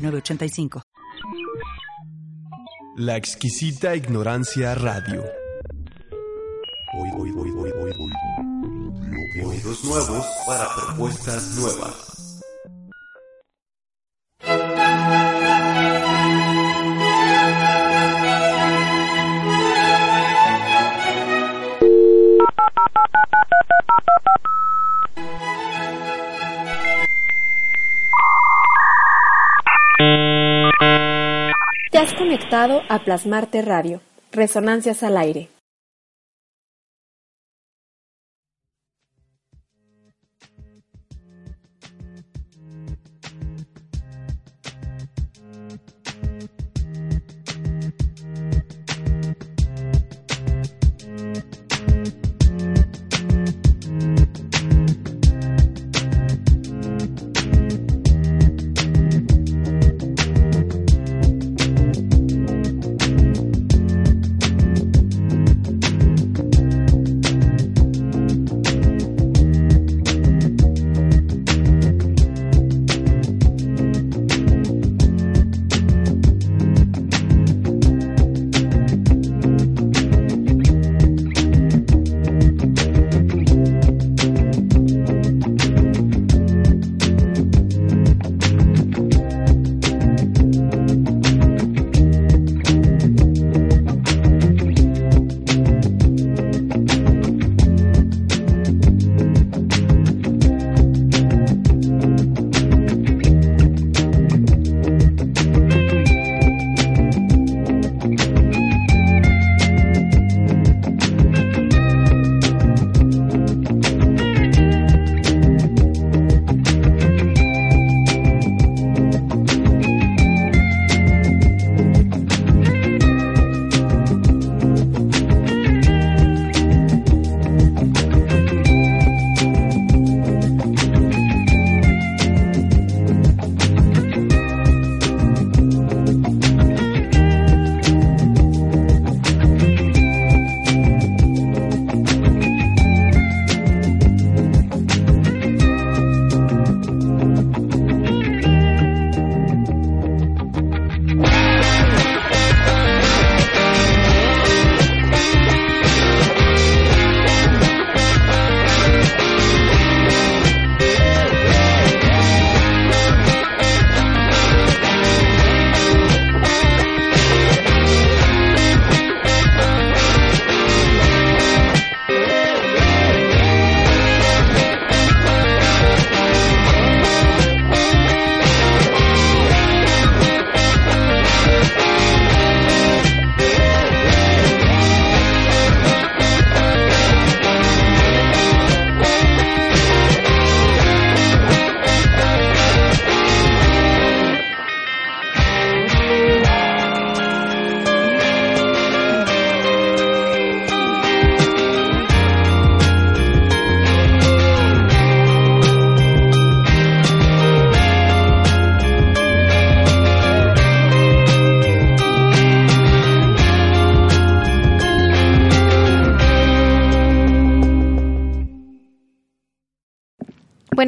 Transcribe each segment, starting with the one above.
906985. La exquisita ignorancia radio. Oídos nuevos para propuestas nuevas. Te has conectado a Plasmarte Radio, Resonancias al aire.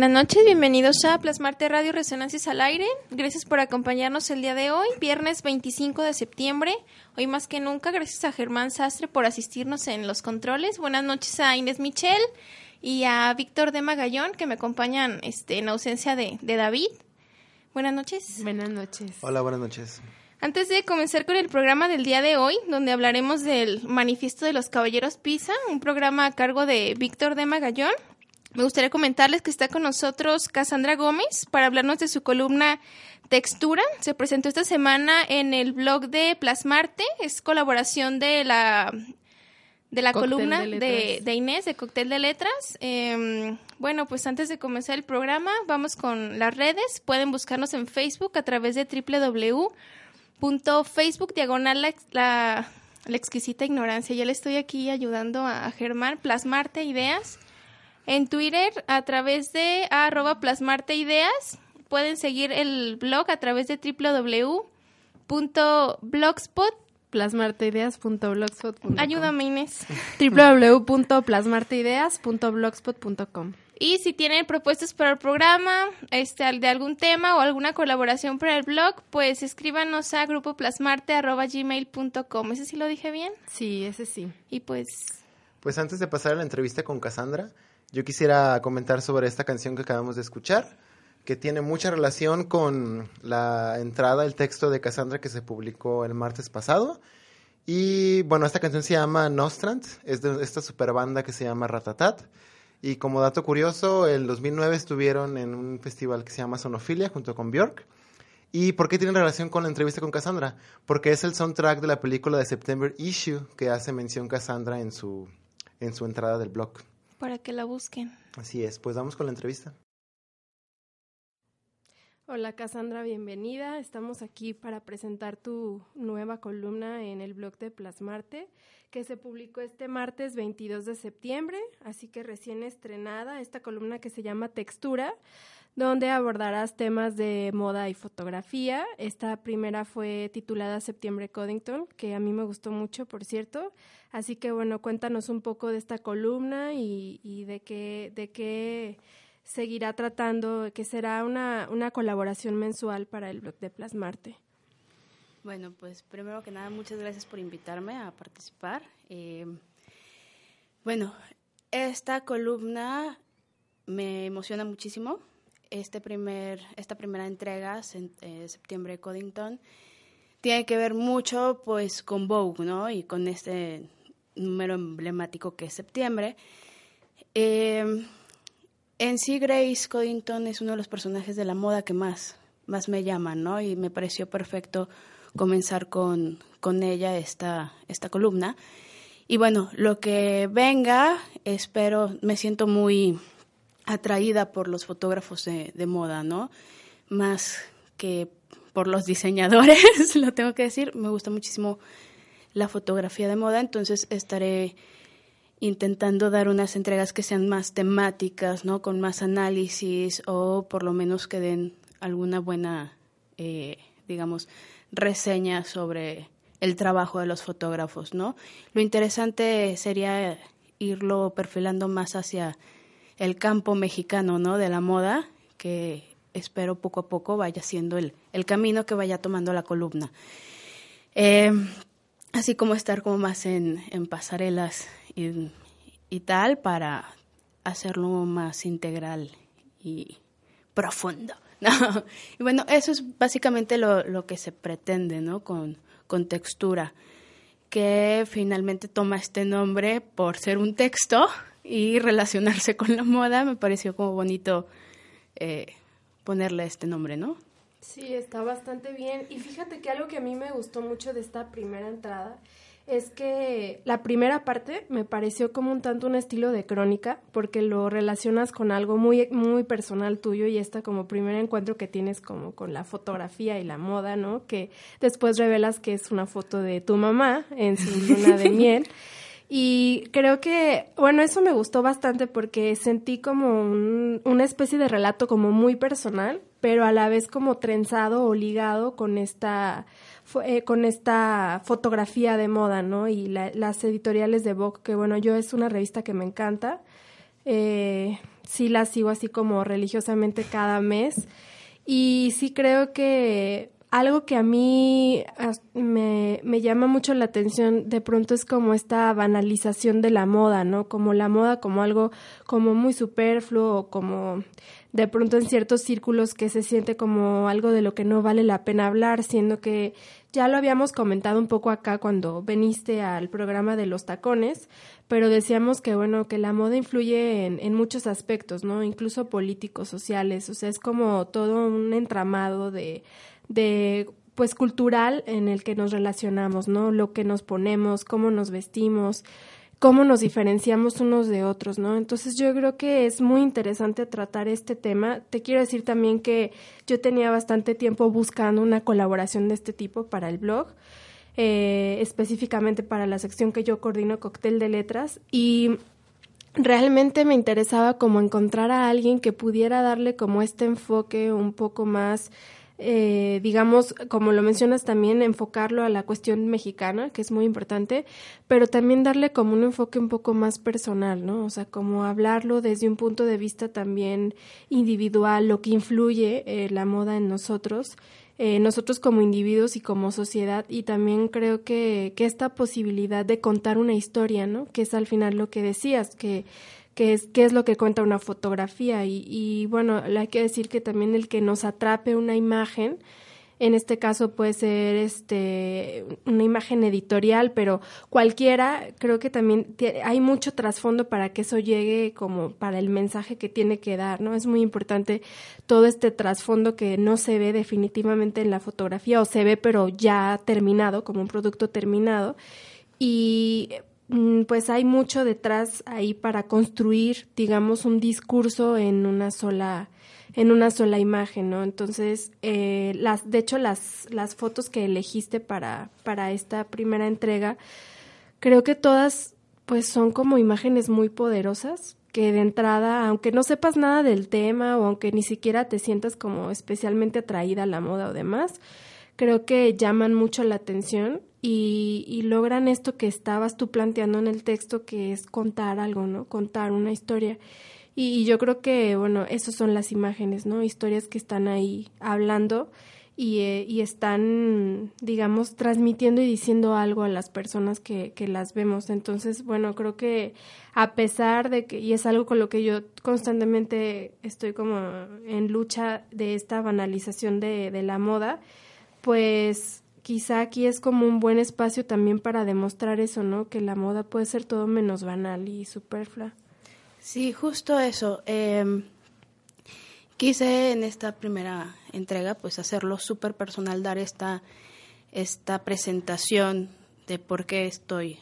Buenas noches, bienvenidos a Plasmarte Radio Resonancias al Aire. Gracias por acompañarnos el día de hoy, viernes 25 de septiembre. Hoy más que nunca, gracias a Germán Sastre por asistirnos en los controles. Buenas noches a Inés Michel y a Víctor de Magallón, que me acompañan este, en ausencia de, de David. Buenas noches. Buenas noches. Hola, buenas noches. Antes de comenzar con el programa del día de hoy, donde hablaremos del Manifiesto de los Caballeros Pisa, un programa a cargo de Víctor de Magallón, me gustaría comentarles que está con nosotros Cassandra Gómez para hablarnos de su columna Textura. Se presentó esta semana en el blog de Plasmarte. Es colaboración de la de la Cóctel columna de de, letras. de Inés de Cóctel de Letras. Eh, bueno, pues antes de comenzar el programa, vamos con las redes. Pueden buscarnos en Facebook a través de www.facebook diagonal la, la exquisita ignorancia. Ya le estoy aquí ayudando a, a Germán, plasmarte ideas. En Twitter a través de arroba plasmarte ideas. Pueden seguir el blog a través de www.blogspot. plasmarteideas.blogspot.com. Ayúdame, Inés. www.plasmarteideas.blogspot.com. Y si tienen propuestas para el programa, este, al- de algún tema o alguna colaboración para el blog, pues escríbanos a grupoplasmarte.gmail.com. ¿Ese sí lo dije bien? Sí, ese sí. Y pues, Pues antes de pasar a la entrevista con Cassandra, yo quisiera comentar sobre esta canción que acabamos de escuchar, que tiene mucha relación con la entrada, el texto de Cassandra que se publicó el martes pasado. Y bueno, esta canción se llama Nostrand, es de esta super banda que se llama Ratatat. Y como dato curioso, en 2009 estuvieron en un festival que se llama Sonofilia junto con Björk. ¿Y por qué tiene relación con la entrevista con Cassandra? Porque es el soundtrack de la película de September Issue que hace mención Cassandra en su, en su entrada del blog. Para que la busquen. Así es, pues vamos con la entrevista. Hola Cassandra, bienvenida. Estamos aquí para presentar tu nueva columna en el blog de Plasmarte, que se publicó este martes 22 de septiembre, así que recién estrenada esta columna que se llama Textura, donde abordarás temas de moda y fotografía. Esta primera fue titulada Septiembre Coddington, que a mí me gustó mucho, por cierto. Así que bueno, cuéntanos un poco de esta columna y, y de qué, de qué seguirá tratando, que será una, una colaboración mensual para el blog de Plasmarte. Bueno, pues primero que nada, muchas gracias por invitarme a participar. Eh, bueno, esta columna me emociona muchísimo. Este primer, esta primera entrega, eh, septiembre Coddington, tiene que ver mucho pues con Vogue, ¿no? Y con este número emblemático que es septiembre. Eh, en sí, Grace Coddington es uno de los personajes de la moda que más, más me llaman, ¿no? Y me pareció perfecto comenzar con, con ella esta, esta columna. Y bueno, lo que venga, espero, me siento muy atraída por los fotógrafos de, de moda, ¿no? Más que por los diseñadores, lo tengo que decir. Me gusta muchísimo la fotografía de moda, entonces estaré intentando dar unas entregas que sean más temáticas, ¿no? Con más análisis o por lo menos que den alguna buena, eh, digamos, reseña sobre el trabajo de los fotógrafos, ¿no? Lo interesante sería irlo perfilando más hacia el campo mexicano, ¿no? De la moda, que espero poco a poco vaya siendo el, el camino que vaya tomando la columna. Eh, así como estar como más en, en pasarelas y, y tal para hacerlo más integral y profundo. ¿no? Y bueno, eso es básicamente lo, lo que se pretende, ¿no? Con, con textura, que finalmente toma este nombre por ser un texto y relacionarse con la moda. Me pareció como bonito eh, ponerle este nombre, ¿no? Sí, está bastante bien. Y fíjate que algo que a mí me gustó mucho de esta primera entrada es que la primera parte me pareció como un tanto un estilo de crónica, porque lo relacionas con algo muy, muy personal tuyo y esta como primer encuentro que tienes como con la fotografía y la moda, ¿no? Que después revelas que es una foto de tu mamá en su luna de miel. Y creo que, bueno, eso me gustó bastante porque sentí como un- una especie de relato como muy personal, pero a la vez como trenzado o ligado con esta, eh, con esta fotografía de moda, ¿no? Y la- las editoriales de Vogue, que bueno, yo es una revista que me encanta. Eh, sí la sigo así como religiosamente cada mes. Y sí creo que algo que a mí me, me llama mucho la atención de pronto es como esta banalización de la moda, ¿no? Como la moda como algo como muy superfluo o como de pronto en ciertos círculos que se siente como algo de lo que no vale la pena hablar, siendo que ya lo habíamos comentado un poco acá cuando veniste al programa de los tacones, pero decíamos que bueno, que la moda influye en, en muchos aspectos, ¿no? Incluso políticos, sociales, o sea, es como todo un entramado de, de pues cultural en el que nos relacionamos, ¿no? Lo que nos ponemos, cómo nos vestimos, cómo nos diferenciamos unos de otros, ¿no? Entonces yo creo que es muy interesante tratar este tema. Te quiero decir también que yo tenía bastante tiempo buscando una colaboración de este tipo para el blog. Eh, específicamente para la sección que yo coordino, Cóctel de Letras, y realmente me interesaba como encontrar a alguien que pudiera darle como este enfoque un poco más eh, digamos, como lo mencionas también, enfocarlo a la cuestión mexicana, que es muy importante, pero también darle como un enfoque un poco más personal, ¿no? O sea, como hablarlo desde un punto de vista también individual, lo que influye eh, la moda en nosotros, eh, nosotros como individuos y como sociedad, y también creo que, que esta posibilidad de contar una historia, ¿no? Que es al final lo que decías, que qué es, qué es lo que cuenta una fotografía. Y, y bueno, hay que decir que también el que nos atrape una imagen, en este caso puede ser este una imagen editorial, pero cualquiera, creo que también hay mucho trasfondo para que eso llegue como para el mensaje que tiene que dar, ¿no? Es muy importante todo este trasfondo que no se ve definitivamente en la fotografía o se ve pero ya terminado, como un producto terminado. Y pues hay mucho detrás ahí para construir, digamos, un discurso en una sola en una sola imagen, ¿no? Entonces, eh, las, de hecho, las, las fotos que elegiste para, para esta primera entrega, creo que todas, pues, son como imágenes muy poderosas, que de entrada, aunque no sepas nada del tema o aunque ni siquiera te sientas como especialmente atraída a la moda o demás, creo que llaman mucho la atención y, logran esto que estabas tú planteando en el texto, que es contar algo, ¿no? Contar una historia. Y, yo creo que, bueno, esas son las imágenes, ¿no? Historias que están ahí hablando y, eh, y están, digamos, transmitiendo y diciendo algo a las personas que, que las vemos. Entonces, bueno, creo que a pesar de que, y es algo con lo que yo constantemente estoy como en lucha de esta banalización de, de la moda, pues quizá aquí es como un buen espacio también para demostrar eso, ¿no? Que la moda puede ser todo menos banal y superflua. Sí, justo eso. Em, quise en esta primera entrega pues hacerlo súper personal, dar esta, esta presentación de por qué estoy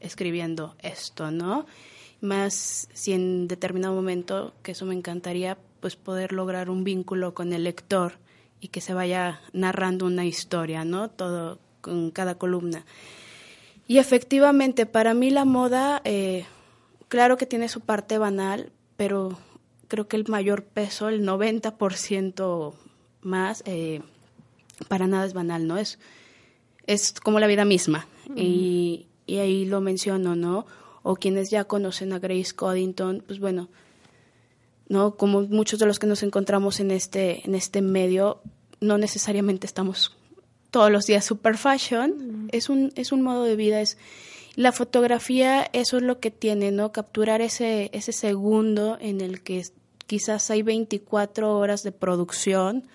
escribiendo esto, ¿no? Más si en determinado momento, que eso me encantaría, pues poder lograr un vínculo con el lector y que se vaya narrando una historia, ¿no? Todo con cada columna. Y efectivamente, para mí la moda, eh, claro que tiene su parte banal, pero creo que el mayor peso, el 90% más, eh, para nada es banal, ¿no? Es, es como la vida misma. y, y, ahí lo menciono, ¿no? O quienes ya conocen a Grace Coddington, pues bueno, ¿no? Como muchos de los que nos encontramos en este, en este medio, no necesariamente estamos todos los días super fashion, es, un, es un modo de vida, es la fotografía, eso es lo que tiene, ¿no? Capturar ese, ese segundo en el que quizás hay 24 horas de producción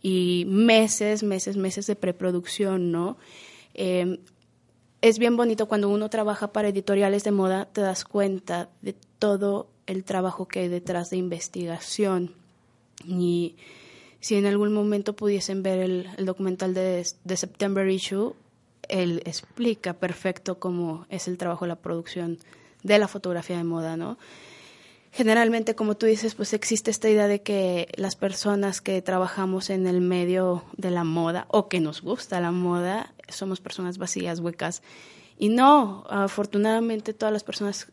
y meses, meses, meses de preproducción, ¿no? Em, es bien bonito cuando uno trabaja para editoriales de moda, te das cuenta de todo el trabajo que hay detrás de investigación. Y si en algún momento pudiesen ver el, documental de, de, September Issue, él explica perfecto cómo es el trabajo la producción de la fotografía de moda, ¿no? Generalmente, como tú dices, pues existe esta idea de que las personas que trabajamos en el medio de la moda o que nos gusta la moda somos personas vacías, huecas. Y no, afortunadamente todas las personas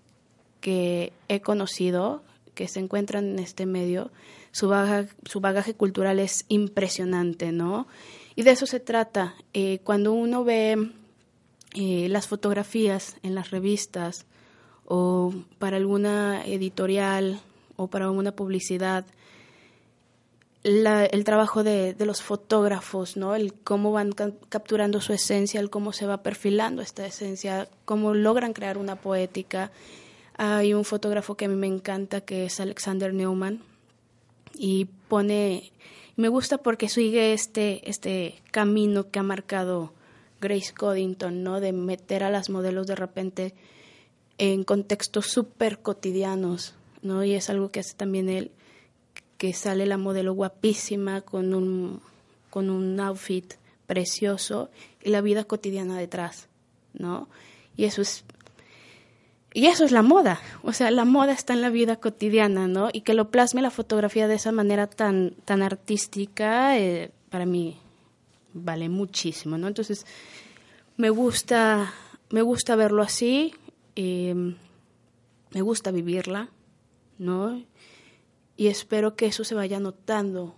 que he conocido que se encuentran en este medio, su bagaje, cultural es impresionante, ¿no? Y de eso se trata. Eh, cuando uno ve eh, las fotografías en las revistas o para alguna editorial o para alguna publicidad, el trabajo de, los fotógrafos, ¿no? El cómo van capturando su esencia, el cómo se va perfilando esta esencia, cómo logran crear una poética hay un fotógrafo que a mí me encanta que es Alexander Neumann y pone, me gusta porque sigue este, este camino que ha marcado Grace Coddington, ¿no? De meter a las modelos de repente en contextos súper cotidianos, ¿no? Y es algo que hace también él, que sale la modelo guapísima con un, con un outfit precioso y la vida cotidiana detrás, ¿no? Y eso es y eso es la moda, o sea, la moda está en la vida cotidiana, ¿no? Y que lo plasme la fotografía de esa manera tan, tan artística, eh, para mí vale muchísimo, ¿no? Entonces, me gusta, me gusta verlo así, em, me gusta vivirla, ¿no? Y espero que eso se vaya notando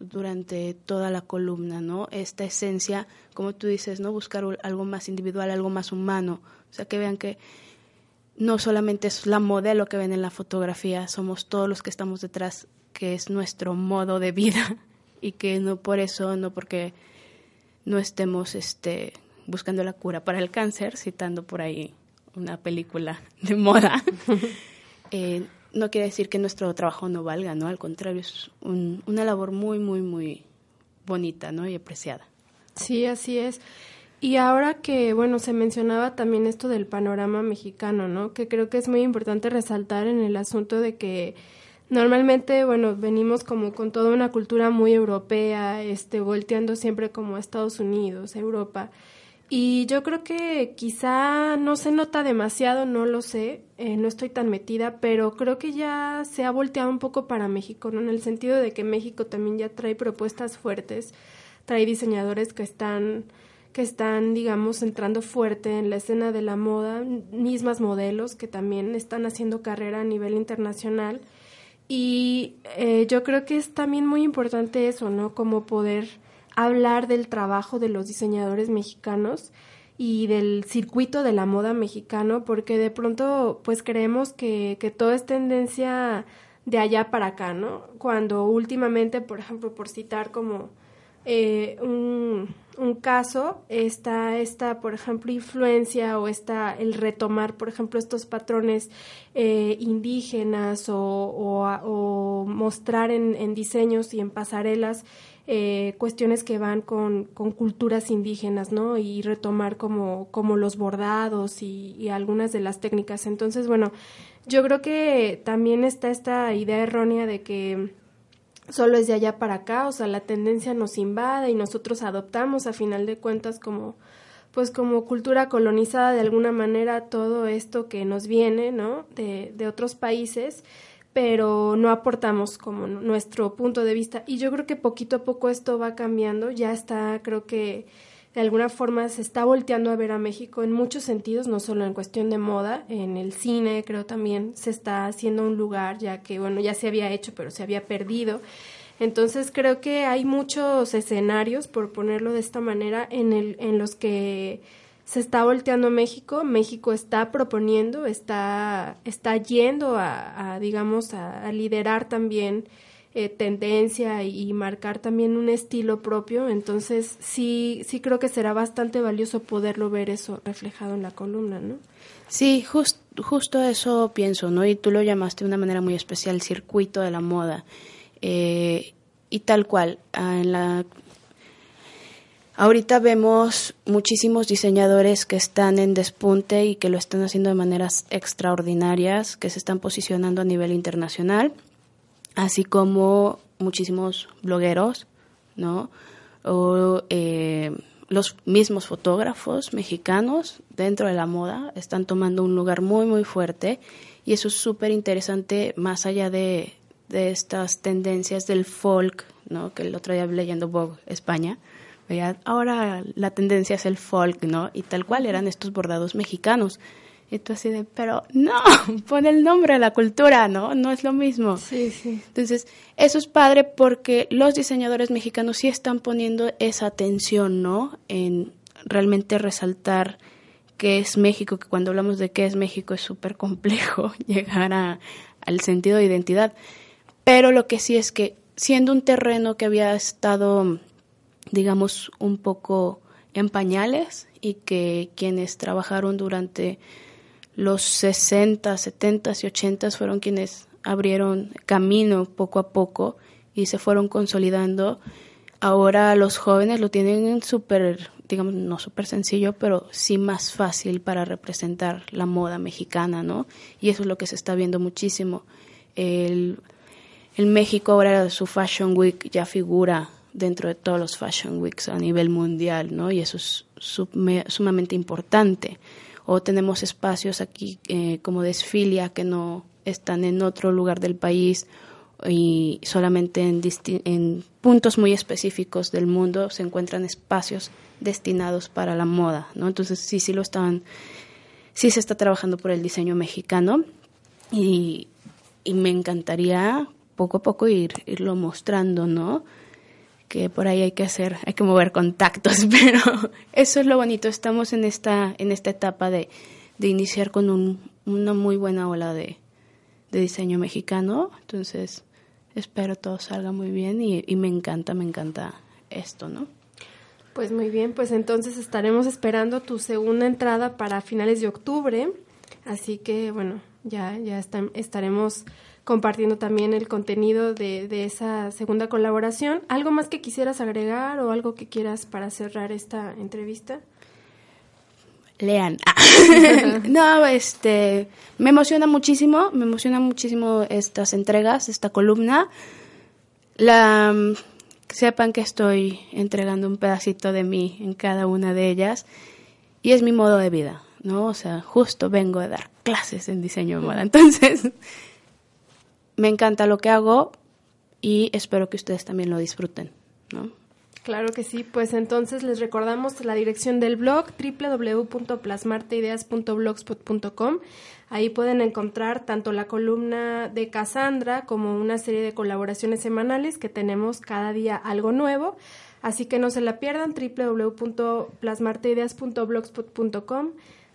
durante toda la columna, ¿no? Esta esencia, como tú dices, ¿no? Buscar algo más individual, algo más humano. O sea, que vean que no solamente es la modelo que ven en la fotografía, somos todos los que estamos detrás, que es nuestro modo de vida y que no por eso, no porque no estemos este, buscando la cura para el cáncer, citando por ahí una película de moda, eh, no quiere decir que nuestro trabajo no valga, ¿no? Al contrario, es una labor muy, muy, muy bonita, ¿no? Y apreciada. Sí, así es. Y ahora que, bueno, se mencionaba también esto del panorama mexicano, ¿no? Que creo que es muy importante resaltar en el asunto de que normalmente, bueno, venimos como con toda una cultura muy europea, este, volteando siempre como a Estados Unidos, Europa. Y yo creo que quizá no se nota demasiado, no lo sé, eh, no estoy tan metida, pero creo que ya se ha volteado un poco para México, ¿no? En el sentido de que México también ya trae propuestas fuertes, trae diseñadores que están que están, digamos, entrando fuerte en la escena de la moda, mismas modelos que también están haciendo carrera a nivel internacional. Y eh, yo creo que es también muy importante eso, ¿no? Como poder hablar del trabajo de los diseñadores mexicanos y del circuito de la moda mexicano, porque de pronto pues creemos que, que todo es tendencia de allá para acá, ¿no? Cuando últimamente, por ejemplo, por citar como eh, un, un, caso, está esta, por ejemplo, influencia o está el retomar, por ejemplo, estos patrones eh, indígenas o, o, mostrar en, en, diseños y en pasarelas eh, cuestiones que van con, con, culturas indígenas, ¿no? Y retomar como, como los bordados y, y algunas de las técnicas. Entonces, bueno, yo creo que también está esta idea errónea de que solo es de allá para acá, o sea, la tendencia nos invade y nosotros adoptamos a final de cuentas como pues como cultura colonizada de alguna manera todo esto que nos viene, ¿no? De, de otros países, pero no aportamos como nuestro punto de vista. Y yo creo que poquito a poco esto va cambiando, ya está, creo que de alguna forma se está volteando a ver a México en muchos sentidos, no solo en cuestión de moda, en el cine creo también se está haciendo un lugar, ya que bueno, ya se había hecho, pero se había perdido. Entonces creo que hay muchos escenarios, por ponerlo de esta manera, en, el, en los que se está volteando a México, México está proponiendo, está, está yendo a, digamos, a liderar también eh, tendencia y, marcar también un estilo propio. Entonces, sí, sí creo que será bastante valioso poderlo ver eso reflejado en la columna, ¿no? Sí, justo eso pienso, ¿no? Y tú lo llamaste de una manera muy especial, circuito de la moda. Eh, y tal cual, ah, en la Ahorita vemos muchísimos diseñadores que están en despunte y que lo están haciendo de maneras extraordinarias, que se están posicionando a nivel internacional así como muchísimos blogueros, ¿no? O eh, los mismos fotógrafos mexicanos dentro de la moda están tomando un lugar muy, muy fuerte y eso es súper interesante más allá de, de, estas tendencias del folk, ¿no? Que el otro día leyendo Vogue España, veía, ahora la tendencia es el folk, ¿no? Y tal cual eran estos bordados mexicanos y tú así de, pero no, pon el nombre a la cultura, ¿no? No es lo mismo. Sí, sí. Entonces, eso es padre porque los diseñadores mexicanos sí están poniendo esa atención, ¿no? En realmente resaltar qué es México, que cuando hablamos de qué es México es súper complejo llegar a, al sentido de identidad. Pero lo que sí es que siendo un terreno que había estado, digamos, un poco en pañales y que quienes trabajaron durante los 60, 70 y 80 fueron quienes abrieron camino poco a poco y se fueron consolidando. Ahora los jóvenes lo tienen súper, digamos, no súper sencillo, pero sí más fácil para representar la moda mexicana, ¿no? Y eso es lo que se está viendo muchísimo. El, el México ahora su Fashion Week ya figura dentro de todos los Fashion Weeks a nivel mundial, ¿no? Y eso es sumamente importante o tenemos espacios aquí eh, como desfilia que no están en otro lugar del país y solamente en, en puntos muy específicos del mundo se encuentran espacios destinados para la moda, ¿no? Entonces sí, sí lo están, sí se está trabajando por el diseño mexicano y, y me encantaría poco a poco ir, irlo mostrando, ¿no? Que por ahí hay que hacer, hay que mover contactos, pero eso es lo bonito, estamos en esta, en esta etapa de, de iniciar con un, una muy buena ola de, de diseño mexicano, entonces espero todo salga muy bien y, y me encanta, me encanta esto, ¿no? Pues muy bien, pues entonces estaremos esperando tu segunda entrada para finales de octubre, así que bueno, ya, ya estaremos compartiendo también el contenido de, de, esa segunda colaboración. ¿Algo más que quisieras agregar o algo que quieras para cerrar esta entrevista? Lean. no, este, me emociona muchísimo, me emociona muchísimo estas entregas, esta columna. La sepan que estoy entregando un pedacito de mí en cada una de ellas y es mi modo de vida, ¿no? O sea, justo vengo a dar clases en diseño de moda. Entonces, me encanta lo que hago y espero que ustedes también lo disfruten, ¿no? Claro que sí, pues entonces les recordamos la dirección del blog www.plasmarteideas.blogspot.com. Ahí pueden encontrar tanto la columna de Cassandra como una serie de colaboraciones semanales que tenemos cada día algo nuevo. Así que no se la pierdan, www.plasmarteideas.blogspot.com.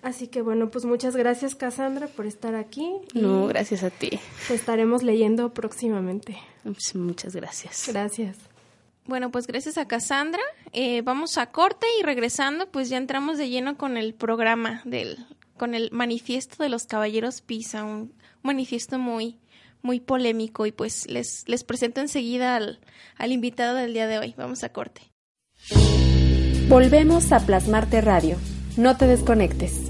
Así que bueno, pues muchas gracias Cassandra por estar aquí. No, gracias a ti. Te estaremos leyendo próximamente. Pues muchas gracias. Gracias. Bueno, pues gracias a Cassandra. Eh, vamos a corte y regresando, pues ya entramos de lleno con el programa del, con el manifiesto de los caballeros Pisa, un manifiesto muy, muy polémico y pues les, les presento enseguida al, al invitado del día de hoy. Vamos a corte. Volvemos a Plasmarte Radio. No te desconectes.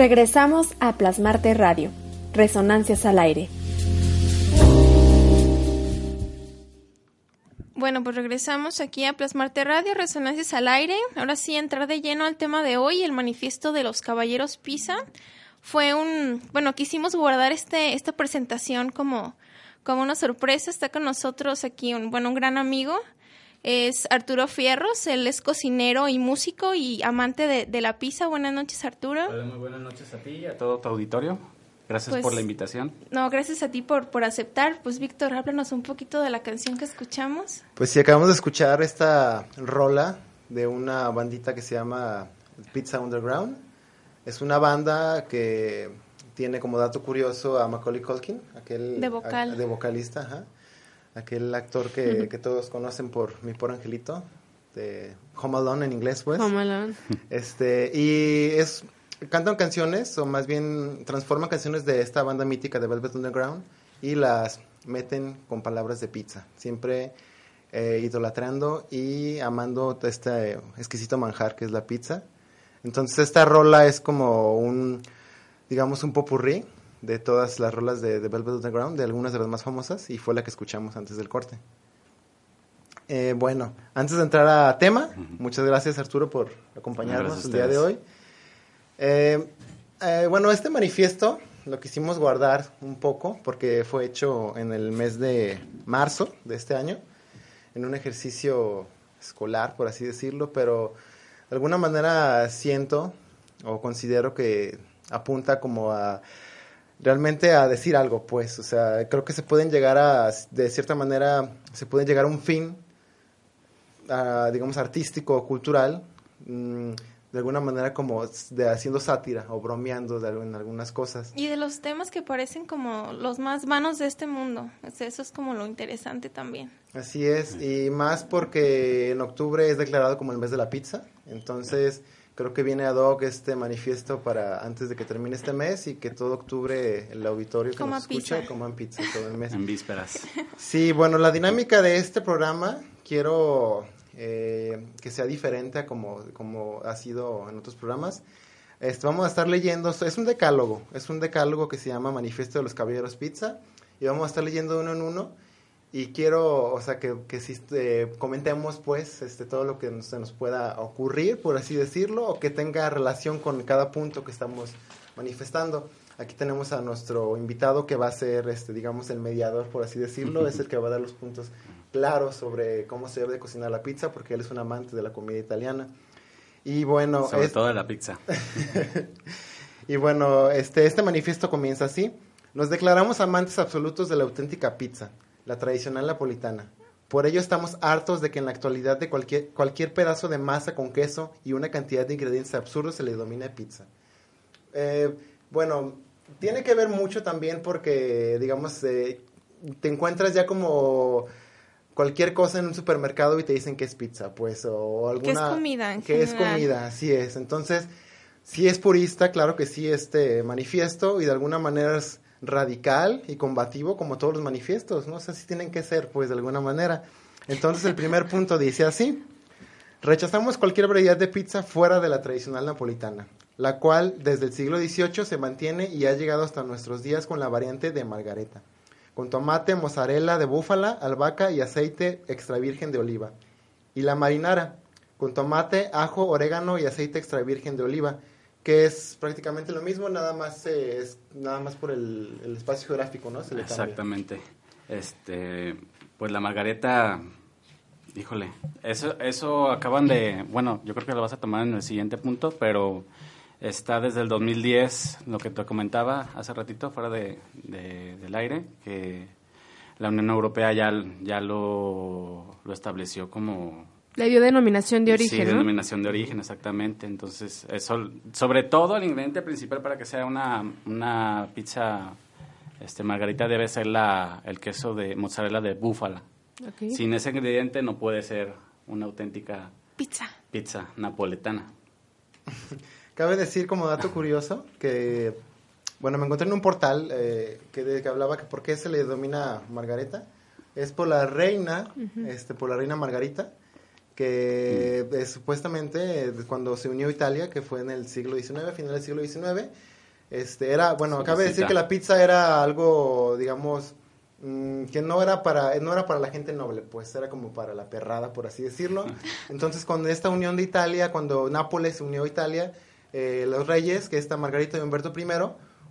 Regresamos a Plasmarte Radio. Resonancias al aire. Bueno, pues regresamos aquí a Plasmarte Radio, Resonancias al aire. Ahora sí, entrar de lleno al tema de hoy, el manifiesto de los caballeros Pisa. Fue un, bueno, quisimos guardar este, esta presentación como, como una sorpresa. Está con nosotros aquí un, bueno, un gran amigo. Es Arturo Fierros, él es cocinero y músico y amante de, de la pizza. Buenas noches, Arturo. Hola, muy buenas noches a ti y a todo tu auditorio. Gracias Pues, por la invitación. No, gracias a ti por, por aceptar. Pues Víctor, háblanos un poquito de la canción que escuchamos. Pues sí, acabamos de escuchar esta rola de una bandita que se llama Pizza Underground. Es una banda que tiene como dato curioso a Macaulay Culkin, aquel De vocal. a- de vocalista, ajá. Aquel actor que, que todos conocen por Mi Por Angelito, de Home Alone en inglés, pues. Este, y es cantan canciones, o más bien transforman canciones de esta banda mítica de Velvet Underground y las meten con palabras de pizza, siempre eh, idolatrando y amando este exquisito manjar que es la pizza. Entonces esta rola es como un, digamos, un popurrí de todas las rolas de, de Velvet Underground, de algunas de las más famosas, y fue la que escuchamos antes del corte. Eh, bueno, antes de entrar a tema, muchas gracias Arturo por acompañarnos el día de hoy. Eh, eh, bueno, este manifiesto lo quisimos guardar un poco porque fue hecho en el mes de marzo de este año, en un ejercicio escolar, por así decirlo, pero de alguna manera siento o considero que apunta como a realmente a decir algo, pues, o sea, creo que se pueden llegar a, de cierta manera, se pueden llegar a un fin, digamos, artístico o cultural, mm, de alguna manera como de haciendo sátira o bromeando de, en algunas cosas. Y de los temas que parecen como los más vanos de este mundo. O sea, Eso es como lo interesante también. Así es, y más porque en octubre es declarado como el mes de la pizza, entonces creo que viene ad hoc este manifiesto para antes de que termine este mes y que todo octubre el auditorio que Coma nos escucha pizza. coman pizza todo el mes. En vísperas. Sí, bueno, la dinámica de este programa quiero eh, que sea diferente a como, como ha sido en otros programas. Este, vamos a estar leyendo, es un decálogo, es un decálogo que se llama Manifiesto de los Caballeros Pizza y vamos a estar leyendo uno en uno y quiero, o sea, que, que si eh, comentemos pues este, todo lo que nos- se nos pueda ocurrir, por así decirlo, o que tenga relación con cada punto que estamos manifestando. Aquí tenemos a nuestro invitado que va a ser, este, digamos, el mediador, por así decirlo, es el que va a dar los puntos claros sobre cómo se debe de cocinar la pizza, porque él es un amante de la comida italiana. Y bueno, Sobre es- todo de la pizza. y bueno, este, este manifiesto comienza así. Nos declaramos amantes absolutos de la auténtica pizza, la tradicional napolitana. Por ello estamos hartos de que en la actualidad de cualquier, cualquier pedazo de masa con queso y una cantidad de ingredientes absurdos se le domina pizza. Eh, bueno, tiene que ver mucho también porque, digamos, eh, te encuentras ya como cualquier cosa en un supermercado y te dicen que es pizza, pues, o alguna... Que es comida en Que es comida, así es. Entonces, si es purista, claro que sí, este manifiesto y de alguna manera es radical y combativo como todos los manifiestos, no sé si tienen que ser, pues, de alguna manera. Entonces, el primer punto dice así. Rechazamos cualquier variedad de pizza fuera de la tradicional napolitana, la cual desde el siglo XVIII se mantiene y ha llegado hasta nuestros días con la variante de margareta, con tomate, mozzarella de búfala, albahaca y aceite extra virgen de oliva. Y la marinara, con tomate, ajo, orégano y aceite extra virgen de oliva, que es prácticamente lo mismo, nada más eh, es nada más por el, espacio geográfico, ¿no? Exactamente. Este, pues la margareta, híjole, eso, eso acaban de, bueno, yo creo que lo vas a tomar en el siguiente punto, pero está desde el 2010, lo que te comentaba hace ratito, fuera de, de- del aire, que la Unión Europea ya, ya lo, lo estableció como Le dio denominación de Sí, origen, ¿no? denominación de origen, exactamente. Entonces, eso, sobre todo el ingrediente principal para que sea una, una pizza este, margarita debe ser la, el queso de mozzarella de búfala. Sin ese ingrediente no puede ser una auténtica Pizza. pizza napoletana. Cabe decir como dato curioso que, bueno, me encontré en un portal eh, que, de- que hablaba que por qué se le denomina Margareta. Es por la reina, este, por la reina Margarita, que eh, supuestamente eh, cuando se unió Italia, que fue en el siglo XIX, final del siglo XIX, este, era, bueno, cabe decir que la pizza era algo, digamos, mm, que no era para no era para la gente noble, pues era como para la perrada, por así decirlo. Entonces, con esta unión de Italia, cuando Nápoles se unió a Italia, eh, los reyes, que esta Margarita y Humberto I,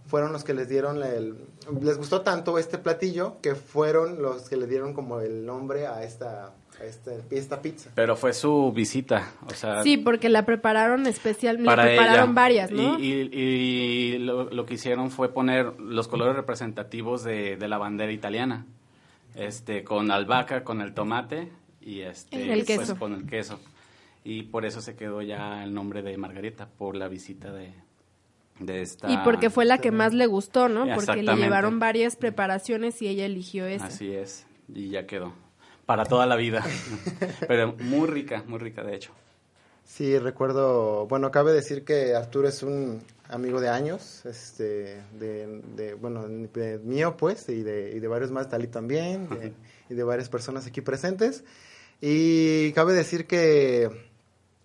fueron los que les dieron el, les gustó tanto este platillo que fueron los que le dieron como el nombre a esta este, esta pizza. Pero fue su visita, o sea... Sí, porque la prepararon especialmente, la prepararon varias, ¿no? Y, lo, que hicieron fue poner los colores representativos de, la bandera italiana, este, con albahaca, con el tomate y este, el pues, con el queso. Y por eso se quedó ya el nombre de Margarita, por la visita de, de esta... Y porque fue la que más le gustó, ¿no? Porque le llevaron varias preparaciones y ella eligió esa. Así es, y ya quedó para toda la vida. Pero muy rica, muy rica de hecho. Sí, recuerdo, bueno, cabe decir que Arturo es un amigo de años, este, de, bueno, mío pues, y de, y de varios más, Tali también, y de varias personas aquí presentes. Y cabe decir que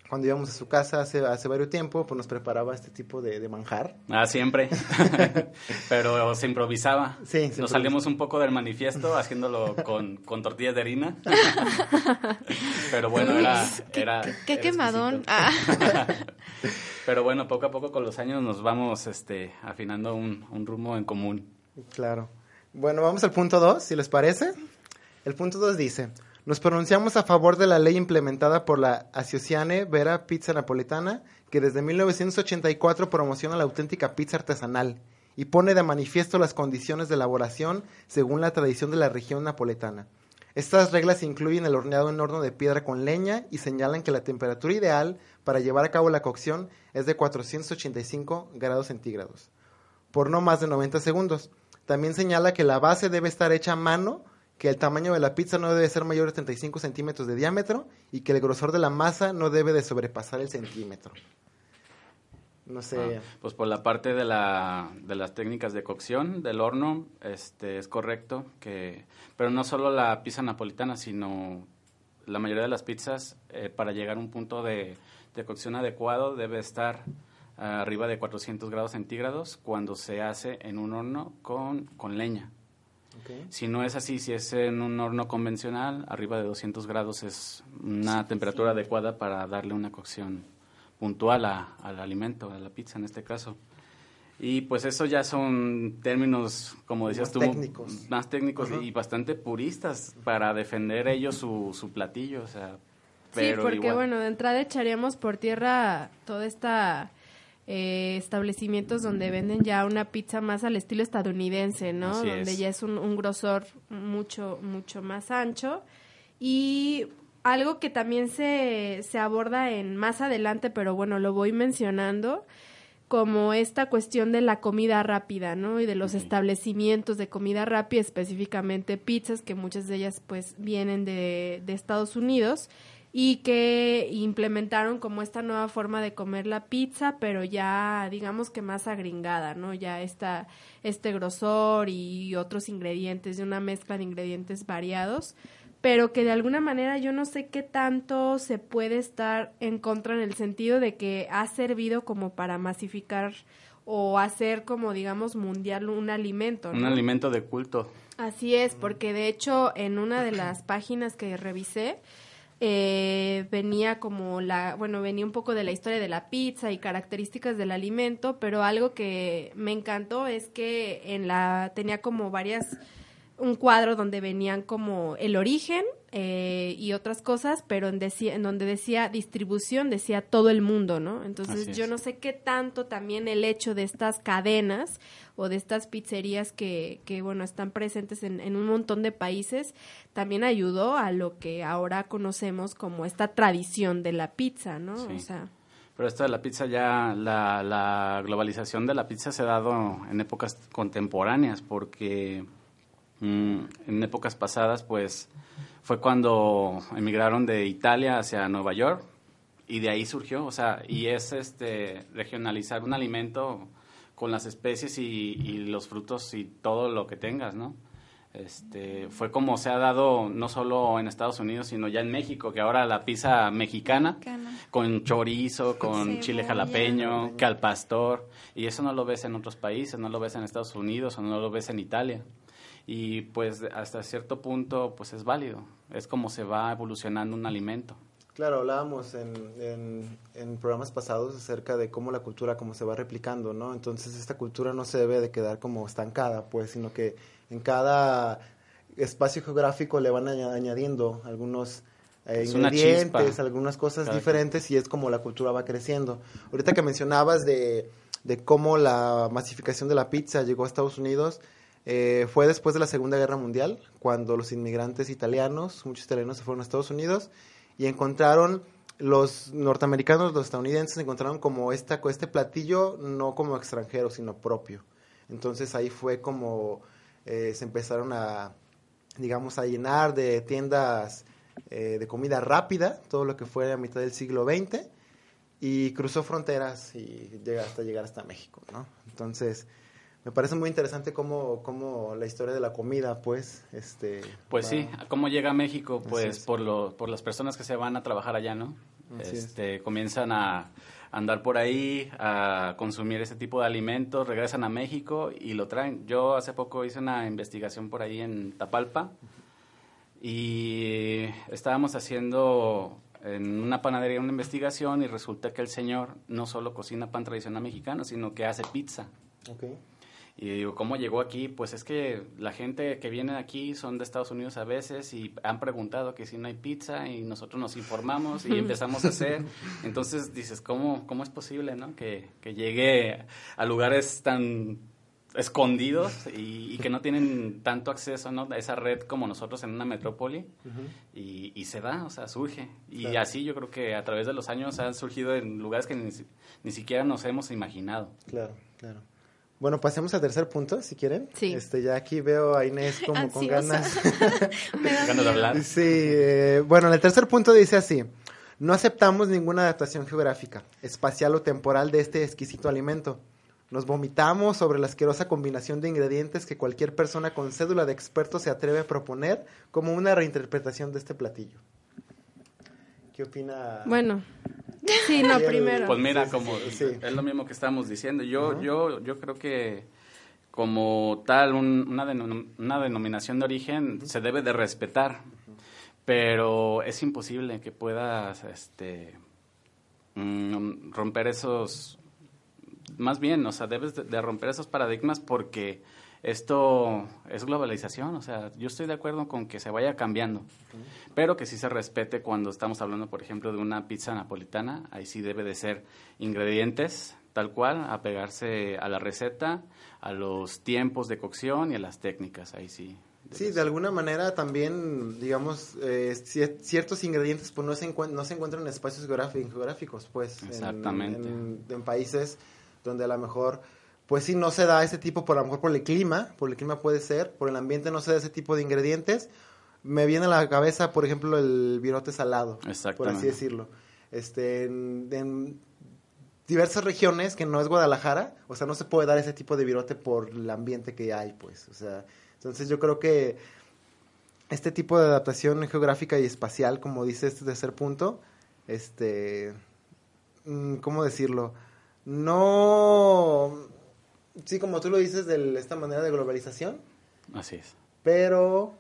cuando íbamos a su casa hace, hace varios tiempo, pues nos preparaba este tipo de, manjar. Ah, siempre. Pero se improvisaba. Sí, Nos salimos un poco del manifiesto haciéndolo con, con tortillas de harina. Pero bueno, era... era qué, quemadón. Ah. Pero bueno, poco a poco con los años nos vamos este, afinando un, un rumbo en común. Claro. Bueno, vamos al punto 2, si les parece. El punto 2 dice... Nos pronunciamos a favor de la ley implementada por la Asociazione Vera Pizza Napolitana, que desde 1984 promociona la auténtica pizza artesanal y pone de manifiesto las condiciones de elaboración según la tradición de la región napoletana. Estas reglas incluyen el horneado en horno de piedra con leña y señalan que la temperatura ideal para llevar a cabo la cocción es de 485 grados centígrados, por no más de 90 segundos. También señala que la base debe estar hecha a mano que el tamaño de la pizza no debe ser mayor de 35 centímetros de diámetro y que el grosor de la masa no debe de sobrepasar el centímetro. No sé. Ah, pues por la parte de, la, de las técnicas de cocción del horno, este es correcto que, pero no solo la pizza napolitana, sino la mayoría de las pizzas eh, para llegar a un punto de, de cocción adecuado debe estar arriba de 400 grados centígrados cuando se hace en un horno con, con leña. Si no es así, si es en un horno convencional, arriba de 200 grados es una temperatura adecuada para darle una cocción puntual al alimento, a la pizza en este caso. Y pues eso ya son términos, como decías tú, más técnicos y bastante puristas para defender ellos su, su platillo. O sea, pero sí, porque bueno, de entrada echaríamos por tierra toda esta eh, establecimientos donde venden ya una pizza más al estilo estadounidense, ¿no? donde ya es un, grosor mucho, mucho más ancho. Y algo que también se, se aborda en más adelante, pero bueno, lo voy mencionando, como esta cuestión de la comida rápida, ¿no? Y de los establecimientos de comida rápida, específicamente pizzas, que muchas de ellas pues vienen de, de Estados Unidos y que implementaron como esta nueva forma de comer la pizza, pero ya digamos que más agringada, ¿no? Ya está este grosor y otros ingredientes, de una mezcla de ingredientes variados, pero que de alguna manera yo no sé qué tanto se puede estar en contra en el sentido de que ha servido como para masificar o hacer como digamos mundial un alimento. Un alimento de culto. Así es, porque de hecho en una de las páginas que revisé, eh, venía como la, bueno, venía un poco de la historia de la pizza y características del alimento, pero algo que me encantó es que en la tenía como varias un cuadro donde venían como el origen eh, y otras cosas, pero en, decía, en donde decía distribución, decía todo el mundo, ¿no? Entonces yo no sé qué tanto también el hecho de estas cadenas o de estas pizzerías que, que bueno, están presentes en, en un montón de países, también ayudó a lo que ahora conocemos como esta tradición de la pizza, ¿no? O sea... Pero esto de la pizza ya, la, la globalización de la pizza se ha dado en épocas contemporáneas, porque mm, en épocas pasadas, pues, fue cuando emigraron de Italia hacia Nueva York y de ahí surgió, o sea, y es este regionalizar un alimento con las especies y, y los frutos y todo lo que tengas, ¿no? Este, fue como se ha dado no solo en Estados Unidos, sino ya en México, que ahora la pizza mexicana, Mexicana. con chorizo, con chile jalapeño, que al pastor, y eso no lo ves en otros países, no lo ves en Estados Unidos o no lo ves en Italia. Y pues hasta cierto punto pues es válido, es como se va evolucionando un alimento. Claro, hablábamos en, en, en programas pasados acerca de cómo la cultura como se va replicando, ¿no? Entonces esta cultura no se debe de quedar como estancada, pues, sino que en cada espacio geográfico le van aña- añadiendo algunos eh, ingredientes, algunas cosas diferentes y es como la cultura va creciendo. Ahorita que mencionabas de, de cómo la masificación de la pizza llegó a Estados Unidos, eh, fue después de la Segunda Guerra Mundial, cuando los inmigrantes italianos, muchos italianos se fueron a Estados Unidos y encontraron los norteamericanos, los estadounidenses encontraron como este platillo no como extranjero, sino propio. Entonces ahí fue como eh, se empezaron a digamos a llenar de tiendas eh, de comida rápida, todo lo que fue a mitad del siglo XX y cruzó fronteras y llega hasta llegar hasta México, ¿no? Entonces, me parece muy interesante cómo, cómo la historia de la comida, pues, este... Pues va- sí, ¿cómo llega a México? Pues es. por, lo, por las personas que se van a trabajar allá, ¿no? Así es. Este, comienzan a andar por ahí, a consumir ese tipo de alimentos, regresan a México y lo traen. Yo hace poco hice una investigación por ahí en Tapalpa y estábamos haciendo en una panadería una investigación y resulta que el señor no solo cocina pan tradicional mexicano, sino que hace pizza. Ok. Y digo, ¿cómo llegó aquí? Pues es que la gente que viene aquí son de Estados Unidos a veces y han preguntado que si no hay pizza y nosotros nos informamos y empezamos a hacer. Entonces dices, ¿cómo, cómo es posible no? que, que llegue a lugares tan escondidos y, y que no tienen tanto acceso ¿no? a esa red como nosotros en una metrópoli? y, y se da, o sea, surge. Y Claro. así yo creo que a través de los años han surgido en lugares que ni, ni siquiera nos hemos imaginado. Claro, claro. Bueno, pasemos al tercer punto, si quieren. Sí. Este, ya aquí veo a Inés como con ganas. Ganas de hablar. Sí, eh, bueno, el tercer punto dice así. No aceptamos ninguna adaptación geográfica, espacial o temporal de este exquisito alimento. Nos vomitamos sobre la asquerosa combinación de ingredientes que cualquier persona con cédula de experto se atreve a proponer como una reinterpretación de este platillo. ¿Qué opina? Bueno, sí, no, Bien, primero. Pues mira, Sí, sí, como sí, sí. es lo mismo que estamos diciendo. Yo, yo, yo creo que como tal un- una, denom- una denominación de origen se debe de respetar, pero es imposible que puedas, este, mm, romper esos, más bien, o sea, debes de, de romper esos paradigmas porque esto es globalización, o sea, yo estoy de acuerdo con que se vaya cambiando, pero que sí se respete cuando estamos hablando, por ejemplo, de una pizza napolitana, ahí sí debe de ser ingredientes tal cual, apegarse a la receta, a los tiempos de cocción y a las técnicas, ahí sí. Sí, de alguna manera también, digamos, eh, cier- ciertos ingredientes pues no se, no se encuentran en espacios geográfi- geográficos, pues. en- Exactamente. En, en países donde a lo mejor, pues sí, no se da ese tipo, por a lo mejor por el clima, por el clima puede ser, por el ambiente no se da ese tipo de ingredientes. Me viene a la cabeza, por ejemplo, el virote salado, por así decirlo. Este, en, en diversas regiones que no es Guadalajara, o sea, no se puede dar ese tipo de virote por el ambiente que hay, pues, o sea, entonces yo creo que este tipo de adaptación geográfica y espacial, como dice este tercer punto, este, mm, ¿cómo decirlo? No, sí, como tú lo dices, de esta manera de globalización, Así es. pero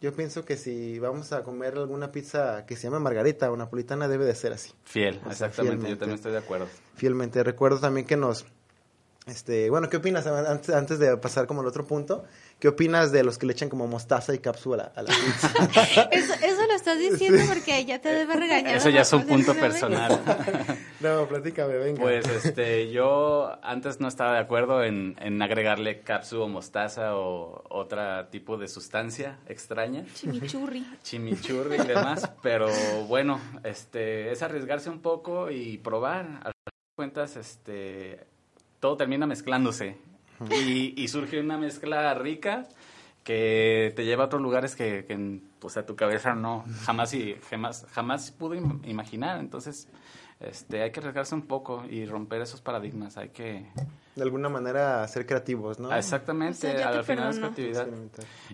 yo pienso que si vamos a comer alguna pizza que se llama margarita o napolitana, debe de ser así. Fiel, O sea, exactamente, fielmente. yo también estoy de acuerdo. fielmente. Recuerdo también que nos, este, bueno, ¿qué opinas antes, antes de pasar como al otro punto? ¿Qué opinas de los que le echan como mostaza y cápsula a la pizza? Eso, eso lo estás diciendo porque ya te debe regañar. Eso ya es un punto personal. no, platícame, venga. Pues este, yo antes no estaba de acuerdo en, en agregarle capsu o mostaza o otro tipo de sustancia extraña, Chimichurri. chimichurri y demás, pero bueno, este, es arriesgarse un poco y probar. Al final de cuentas, este, todo termina mezclándose y, y surge una mezcla rica que te lleva a otros lugares que, que pues a tu cabeza no, jamás y jamás, jamás pudo im- imaginar. Entonces, este, hay que arriesgarse un poco y romper esos paradigmas. Hay que, De alguna manera ser creativos, ¿no? Ah, exactamente, O sea, al final es creatividad.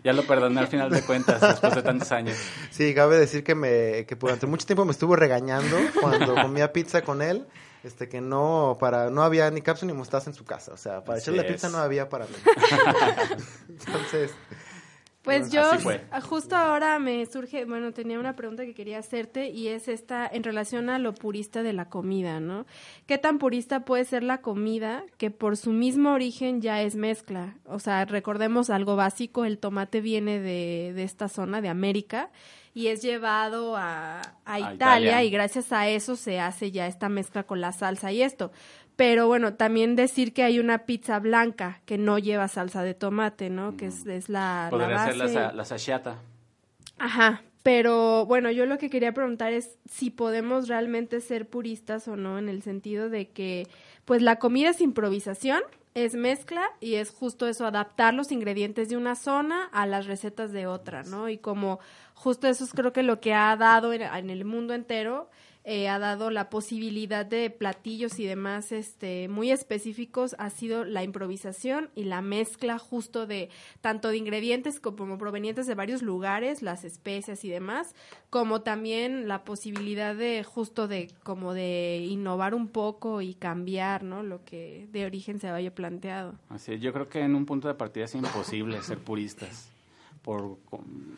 Ya lo perdoné al final de cuentas, después de tantos años. Sí, cabe decir que me que durante mucho tiempo me estuvo regañando cuando comía pizza con él, este que no para no había ni cápsula ni mostaza en su casa, o sea, para Así echarle la pizza no había para mí. Entonces, Pues yo Así fue. a- justo ahora me surge, bueno, tenía una pregunta que quería hacerte y es esta en relación a lo purista de la comida, ¿no? ¿Qué tan purista puede ser la comida que por su mismo origen ya es mezcla? O sea, recordemos algo básico, el tomate viene de, de esta zona de América y es llevado a, a Italia, Italia. y gracias a eso se hace ya esta mezcla con la salsa y esto. Pero bueno, también decir que hay una pizza blanca que no lleva salsa de tomate, ¿no? Que es, es la, la Podría ser la, base. la sashata. Ajá, pero bueno, yo lo que quería preguntar es si podemos realmente ser puristas o no, en el sentido de que, pues la comida es improvisación, es mezcla y es justo eso, adaptar los ingredientes de una zona a las recetas de otra, ¿no? Y como justo eso es creo que lo que ha dado en, en el mundo entero, eh, ha dado la posibilidad de platillos y demás este muy específicos ha sido la improvisación y la mezcla justo de tanto de ingredientes como provenientes de varios lugares las especias y demás como también la posibilidad de justo de como de innovar un poco y cambiar no lo que de origen se había planteado. Así es, yo creo que en un punto de partida es imposible ser puristas por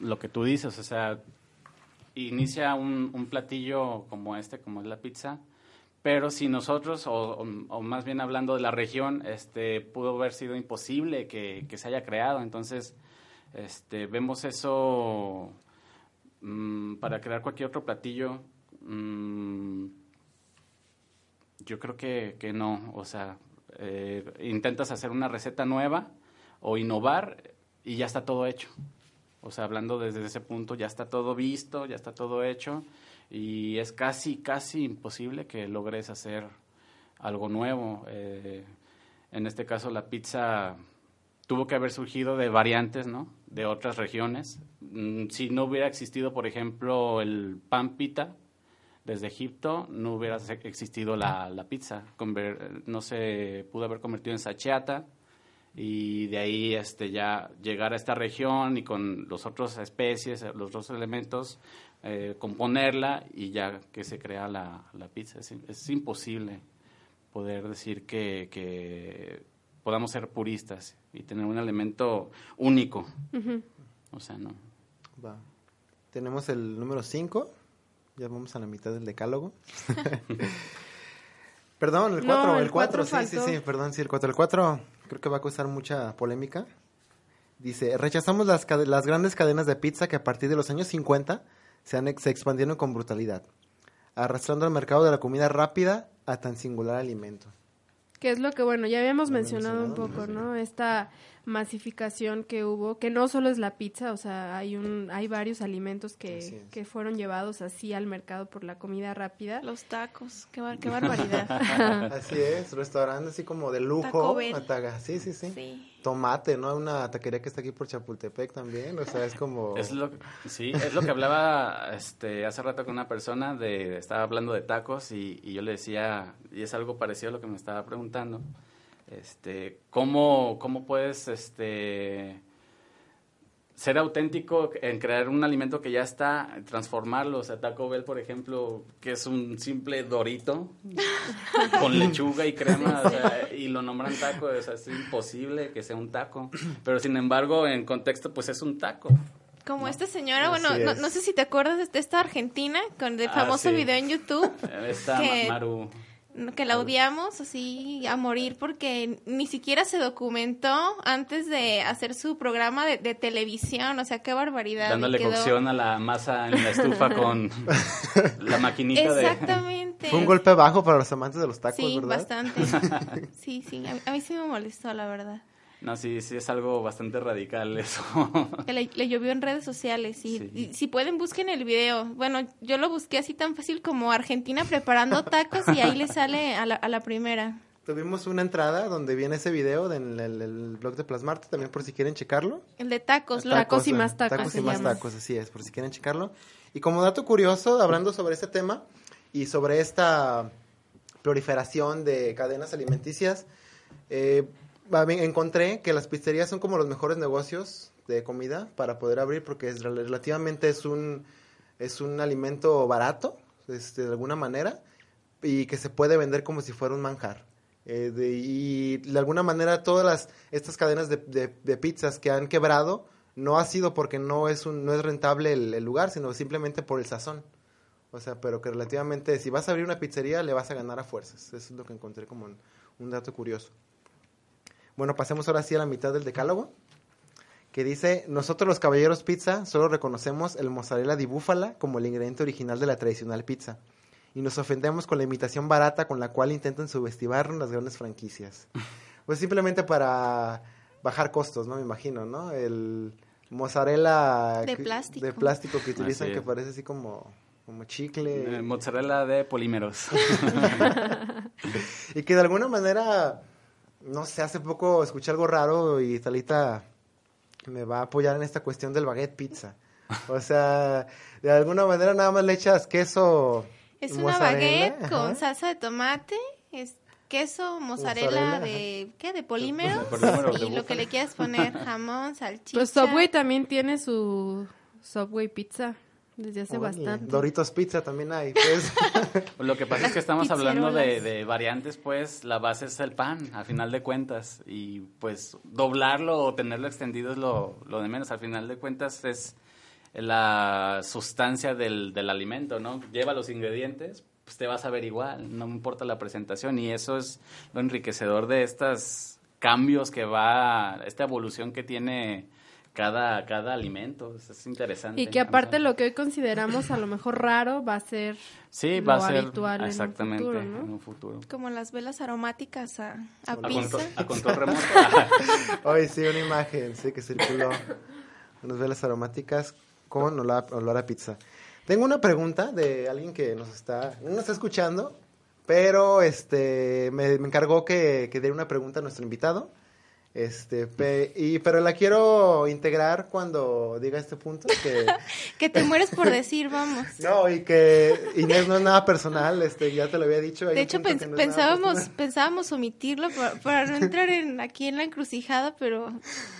lo que tú dices, o sea, inicia un, un platillo como este, como es la pizza, pero si nosotros, o, más bien hablando de la región, este, pudo haber sido imposible que, que se haya creado, entonces este, vemos eso mm, para crear cualquier otro platillo. mm, yo creo que, que no, o sea, eh, intentas hacer una receta nueva o innovar y ya está todo hecho. O sea, hablando desde ese punto, ya está todo visto, ya está todo hecho y es casi, casi imposible que logres hacer algo nuevo. Eh, en este caso, la pizza tuvo que haber surgido de variantes, ¿no? De otras regiones. Mm, Si no hubiera existido, por ejemplo, el pan pita, desde Egipto no hubiera existido la, la pizza, Conver- no se pudo haber convertido en sacheata y de ahí este ya llegar a esta región y con los otros especies, los otros elementos, eh, componerla y ya que se crea la, la pizza. Es, es imposible poder decir que, que podamos ser puristas y tener un elemento único. O sea, no. va. Tenemos el número 5. Ya vamos a la mitad del decálogo. Perdón, el No, 4, el el 4, cuatro sí, sí, sí, perdón, sí, el 4. El 4 creo que va a causar mucha polémica. Dice, rechazamos las, grandes cadenas de pizza que a partir de los años 50 se, han, se expandieron con brutalidad, arrastrando al mercado de la comida rápida a tan singular alimento. Que es lo que, bueno, ya habíamos mencionado un poco. ¿no? Esta masificación que hubo, que no solo es la pizza, o sea, hay un hay varios alimentos que, es. que fueron llevados así al mercado por la comida rápida. Los tacos, qué, bar- qué barbaridad. Así es, restaurante así como de lujo. Taco Bell. ataga- Sí, sí, sí, Sí. Tomate, ¿no? Una taquería que está aquí por Chapultepec también, o sea, es como... Es lo, sí, es lo que hablaba este, hace rato con una persona, de, estaba hablando de tacos y, y yo le decía, y es algo parecido a lo que me estaba preguntando, este, ¿cómo, cómo puedes este, ser auténtico en crear un alimento que ya está, transformarlo? O sea, Taco Bell, por ejemplo, que es un simple dorito con lechuga y crema, o sea, y lo nombran taco, o sea, es imposible que sea un taco, pero sin embargo, en contexto, pues es un taco. Como esta señora, bueno, no, no sé si te acuerdas de esta argentina con el Ah, famoso sí. video en YouTube Esta Que- Ma- Maru. Que la odiamos así a morir porque ni siquiera se documentó antes de hacer su programa de, de televisión, o sea, qué barbaridad. Dándole quedó- cocción a la masa en la estufa con la maquinita de... Exactamente. Fue un golpe bajo para los amantes de los tacos, Sí, ¿verdad? bastante. Sí, sí, a, a mí sí me molestó, la verdad. No, sí, sí, es algo bastante radical eso. Que le, le llovió en redes sociales y, Sí. y si pueden busquen el video. Bueno, yo lo busqué así tan fácil como Argentina preparando tacos y ahí le sale a la, a la primera. tuvimos una entrada donde viene ese video en el, el blog de Plasmarte, también por si quieren checarlo. El de tacos, los Tacos y eh, más tacos Tacos y más llama. tacos, así es, por si quieren checarlo. Y como dato curioso, hablando sobre este tema y sobre esta proliferación de cadenas alimenticias, eh, encontré que las pizzerías son como los mejores negocios de comida para poder abrir porque es, rel- relativamente es un, es un alimento barato, este, de alguna manera, y que se puede vender como si fuera un manjar. Eh, y de alguna manera todas las, estas cadenas de, de- pizzas que han quebrado no ha sido porque no es, un, no es rentable el, lugar, sino simplemente por el sazón. O sea, pero que relativamente, si vas a abrir una pizzería, le vas a ganar a fuerzas. Eso es lo que encontré como un dato curioso. Bueno, pasemos ahora sí a la mitad del decálogo, que dice, nosotros los caballeros pizza solo reconocemos el mozzarella di búfala como el ingrediente original de la tradicional pizza. Y nos ofendemos con la imitación barata con la cual intentan subestimarnos las grandes franquicias. Pues simplemente para bajar costos, ¿no? Me imagino, ¿no? El mozzarella De plástico. de plástico que utilizan que parece así como, como chicle. Eh, mozzarella de polímeros. Y que de alguna manera, no sé, hace poco escuché algo raro y Talita me va a apoyar en esta cuestión del baguette pizza. O sea, de alguna manera nada más le echas queso. Es una mozzarella, baguette ajá. con salsa de tomate, es queso, mozzarella, Mozzarella, de ¿qué? De polímeros De polímeros de y lo que le quieras poner, jamón, salchicha. Pues Subway también tiene su Subway Pizza desde hace Oye, bastante. Doritos pizza también hay. Pues. Lo que pasa es que estamos hablando de, variantes, pues la base es el pan, al final de cuentas. Y pues doblarlo o tenerlo extendido es lo, lo de menos. Al final de cuentas es la sustancia del, del alimento, ¿no? Lleva los ingredientes, pues te vas a ver igual, no me importa la presentación. Y eso es lo enriquecedor de estos cambios que va, esta evolución que tiene cada, cada alimento. Es, es interesante. Y que aparte lo que hoy consideramos a lo mejor raro va a ser Sí, lo va a ser habitual en un exactamente futuro, ¿no? en un futuro. Como las velas aromáticas a, a A pizza. control, a control remoto. Hoy sí, una imagen, sí, que circuló. Unas velas aromáticas con olor a, olor a pizza. Tengo una pregunta de alguien que nos está, no nos está escuchando, pero este me, me encargó que, que diera una pregunta a nuestro invitado. Este, pe- y, pero la quiero integrar cuando diga este punto. Que, Que te mueres por decir, vamos. no, y que Inés no es nada personal, este, ya te lo había dicho. De hecho, pens- no pensábamos, pensábamos omitirlo para, para no entrar en, aquí en la encrucijada, pero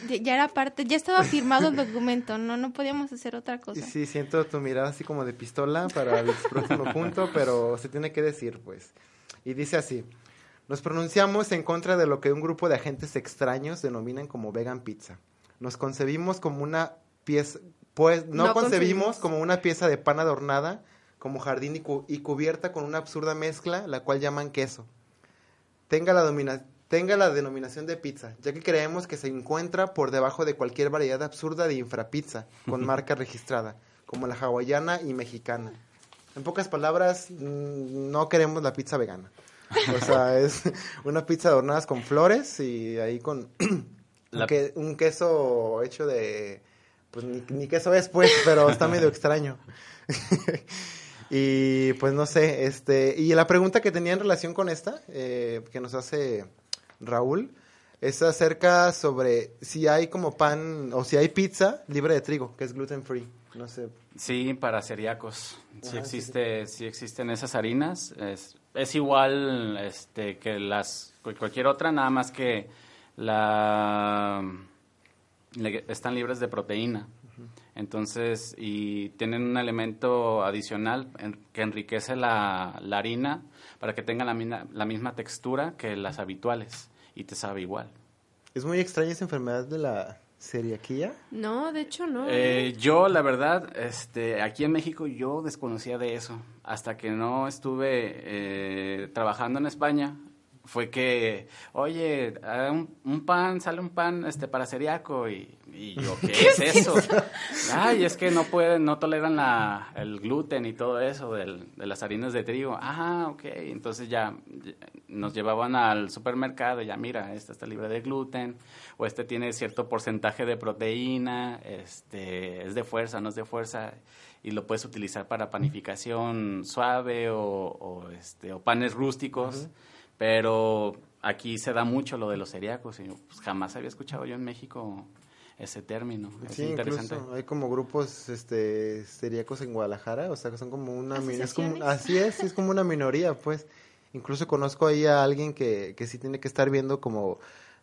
ya, ya era parte, ya estaba firmado el documento, no, no podíamos hacer otra Y cosa. sí, siento tu mirada así como de pistola para el próximo punto, pero se tiene que decir, pues. Y dice así, nos pronunciamos en contra de lo que un grupo de agentes extraños denominan como vegan pizza. Nos concebimos como una pieza, pues no, No concebimos concebimos. como una pieza de pan adornada, como jardín y, cu- y cubierta con una absurda mezcla, la cual llaman queso. Tenga la, tenga la denominación de pizza, ya que creemos que se encuentra por debajo de cualquier variedad absurda de infrapizza, con marca registrada, como la hawaiana y mexicana. En pocas palabras, no queremos la pizza vegana. O sea, es una pizza adornada con flores y ahí con La- un, que- un queso hecho de... Pues ni, ni queso es, pues, pero está medio extraño. y pues no sé, este... Y la pregunta que tenía en relación con esta, eh, que nos hace Raúl, es acerca sobre si hay como pan o si hay pizza libre de trigo, que es gluten free. No sé. Sí, para celíacos. Sí Ajá, sí, existe, sí existen esas harinas. Es, es igual este que las cu- cualquier otra, nada más que la le- están libres de proteína. Entonces, y tienen un elemento adicional en- que enriquece la, la harina para que tenga la, mina- la misma textura que las habituales y te sabe igual. Es muy extraña esa enfermedad de la celiaquía. No, de hecho no. Eh, yo, la verdad, este, aquí en México yo desconocía de eso. Hasta que no estuve eh, trabajando en España, fue que, oye, ah, un, un pan, sale un pan este, para celíaco. Y, y yo, ¿qué, es eso? Ay, es que no pueden, no toleran la, el gluten y todo eso del- de las harinas de trigo. Ah, ok. Entonces ya ya nos llevaban al supermercado y ya, mira, esta está libre de gluten o este tiene cierto porcentaje de proteína, este, es de fuerza, no es de fuerza, y lo puedes utilizar para panificación suave o, o, este, o panes rústicos, pero aquí se da mucho lo de los celíacos y pues, jamás había escuchado yo en México ese término. Es Sí, interesante. incluso hay como grupos este celíacos en Guadalajara, o sea, que son como una es como, así es, sí, es como una minoría, pues. Incluso conozco ahí a alguien que, que sí tiene que estar viendo como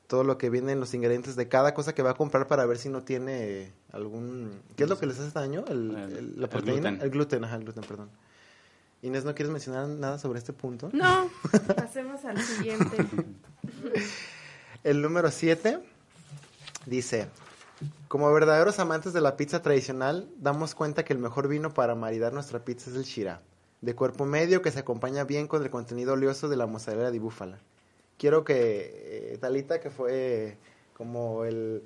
todo lo que viene en los ingredientes de cada cosa que va a comprar para ver si no tiene algún... ¿Qué es lo que les hace daño? ¿El, El- el- ¿La el proteína? gluten. El gluten, ajá, el gluten, perdón. Inés, ¿no quieres mencionar nada sobre este punto? No, pasemos al siguiente. El número 7 dice, como verdaderos amantes de la pizza tradicional, damos cuenta que el mejor vino para maridar nuestra pizza es el Shira, de cuerpo medio que se acompaña bien con el contenido oleoso de la mozzarella di búfala. Quiero que eh, Talita, que fue como el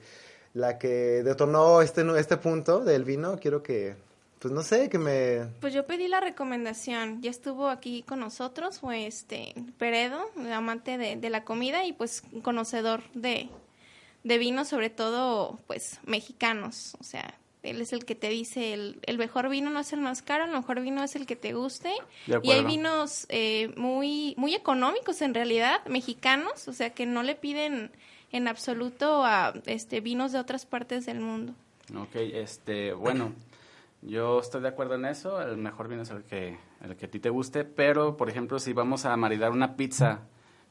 la que detonó este este punto del vino, quiero que pues no sé, que me Pues yo pedí la recomendación, ya estuvo aquí con nosotros, fue este Peredo, amante de, de la comida y pues conocedor de, de vinos, sobre todo pues mexicanos, o sea, él es el que te dice el, el mejor vino no es el más caro, el mejor vino es el que te guste. De y hay vinos eh, muy muy económicos en realidad, mexicanos, o sea que no le piden en absoluto a este vinos de otras partes del mundo. Ok, este, bueno, yo estoy de acuerdo en eso, el mejor vino es el que, el que a ti te guste, pero, por ejemplo, si vamos a maridar una pizza,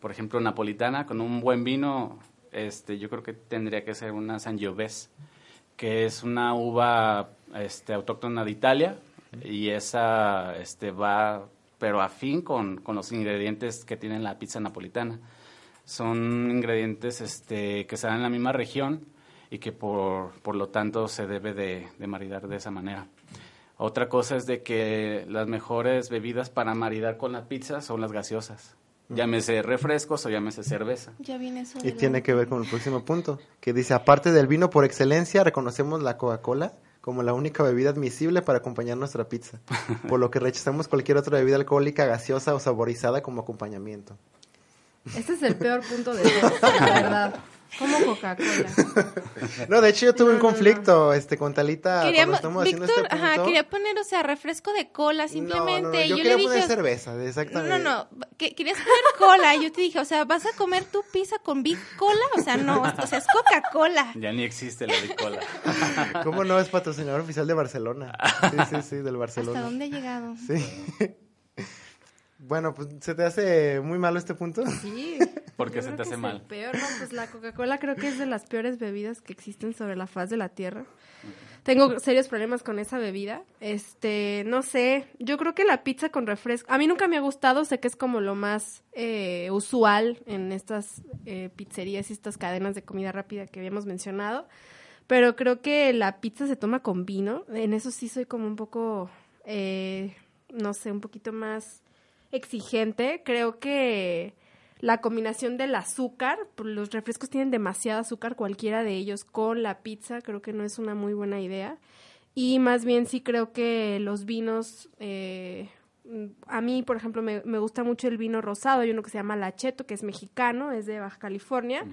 por ejemplo, napolitana, con un buen vino, este, yo creo que tendría que ser una Sangiovese, que es una uva este, autóctona de Italia, y esa este, va, pero afín con, con los ingredientes que tiene la pizza napolitana. Son ingredientes este, que se dan en la misma región y que por, por lo tanto se debe de, de maridar de esa manera. Otra cosa es de que las mejores bebidas para maridar con la pizza son las gaseosas. Llámese refrescos o llámese cerveza. Ya viene eso. Y la- tiene que ver con el próximo punto, que dice, aparte del vino por excelencia, reconocemos la Coca-Cola como la única bebida admisible para acompañar nuestra pizza, por lo que rechazamos cualquier otra bebida alcohólica, gaseosa o saborizada como acompañamiento. Este es el peor punto de todos, la verdad. Como Coca-Cola. No, de hecho yo tuve No, un no, conflicto este con Talita Quería, cuando estamos haciendo Víctor, este punto. ajá, quería poner, o sea, refresco de cola, simplemente. No, no, no, y yo, yo quería le poner dije, cerveza, exactamente. no, no, que, querías poner cola. Y yo te dije, o sea, ¿vas a comer tu pizza con Big Cola? O sea, no, o sea, es Coca-Cola. Ya ni existe la de cola. ¿Cómo no es patrocinador oficial de Barcelona? Sí, sí, sí, del Barcelona. ¿Hasta dónde he llegado? Sí. Bueno, pues se te hace muy malo este punto. Sí. ¿Por qué se creo te que hace es mal? el peor, no, pues la Coca-Cola creo que es de las peores bebidas que existen sobre la faz de la tierra. Tengo serios problemas con esa bebida. Este, no sé, yo creo que la pizza con refresco, a mí nunca me ha gustado, sé que es como lo más eh, usual en estas eh, pizzerías y estas cadenas de comida rápida que habíamos mencionado, pero creo que la pizza se toma con vino, en eso sí soy como un poco, eh, no sé, un poquito más exigente. Creo que la combinación del azúcar, pues, los refrescos tienen demasiado azúcar, cualquiera de ellos con la pizza, creo que no es una muy buena idea. Y más bien sí creo que los vinos, eh, a mí, por ejemplo, me, me gusta mucho el vino rosado, hay uno que se llama Lacheto, que es mexicano, es de Baja California,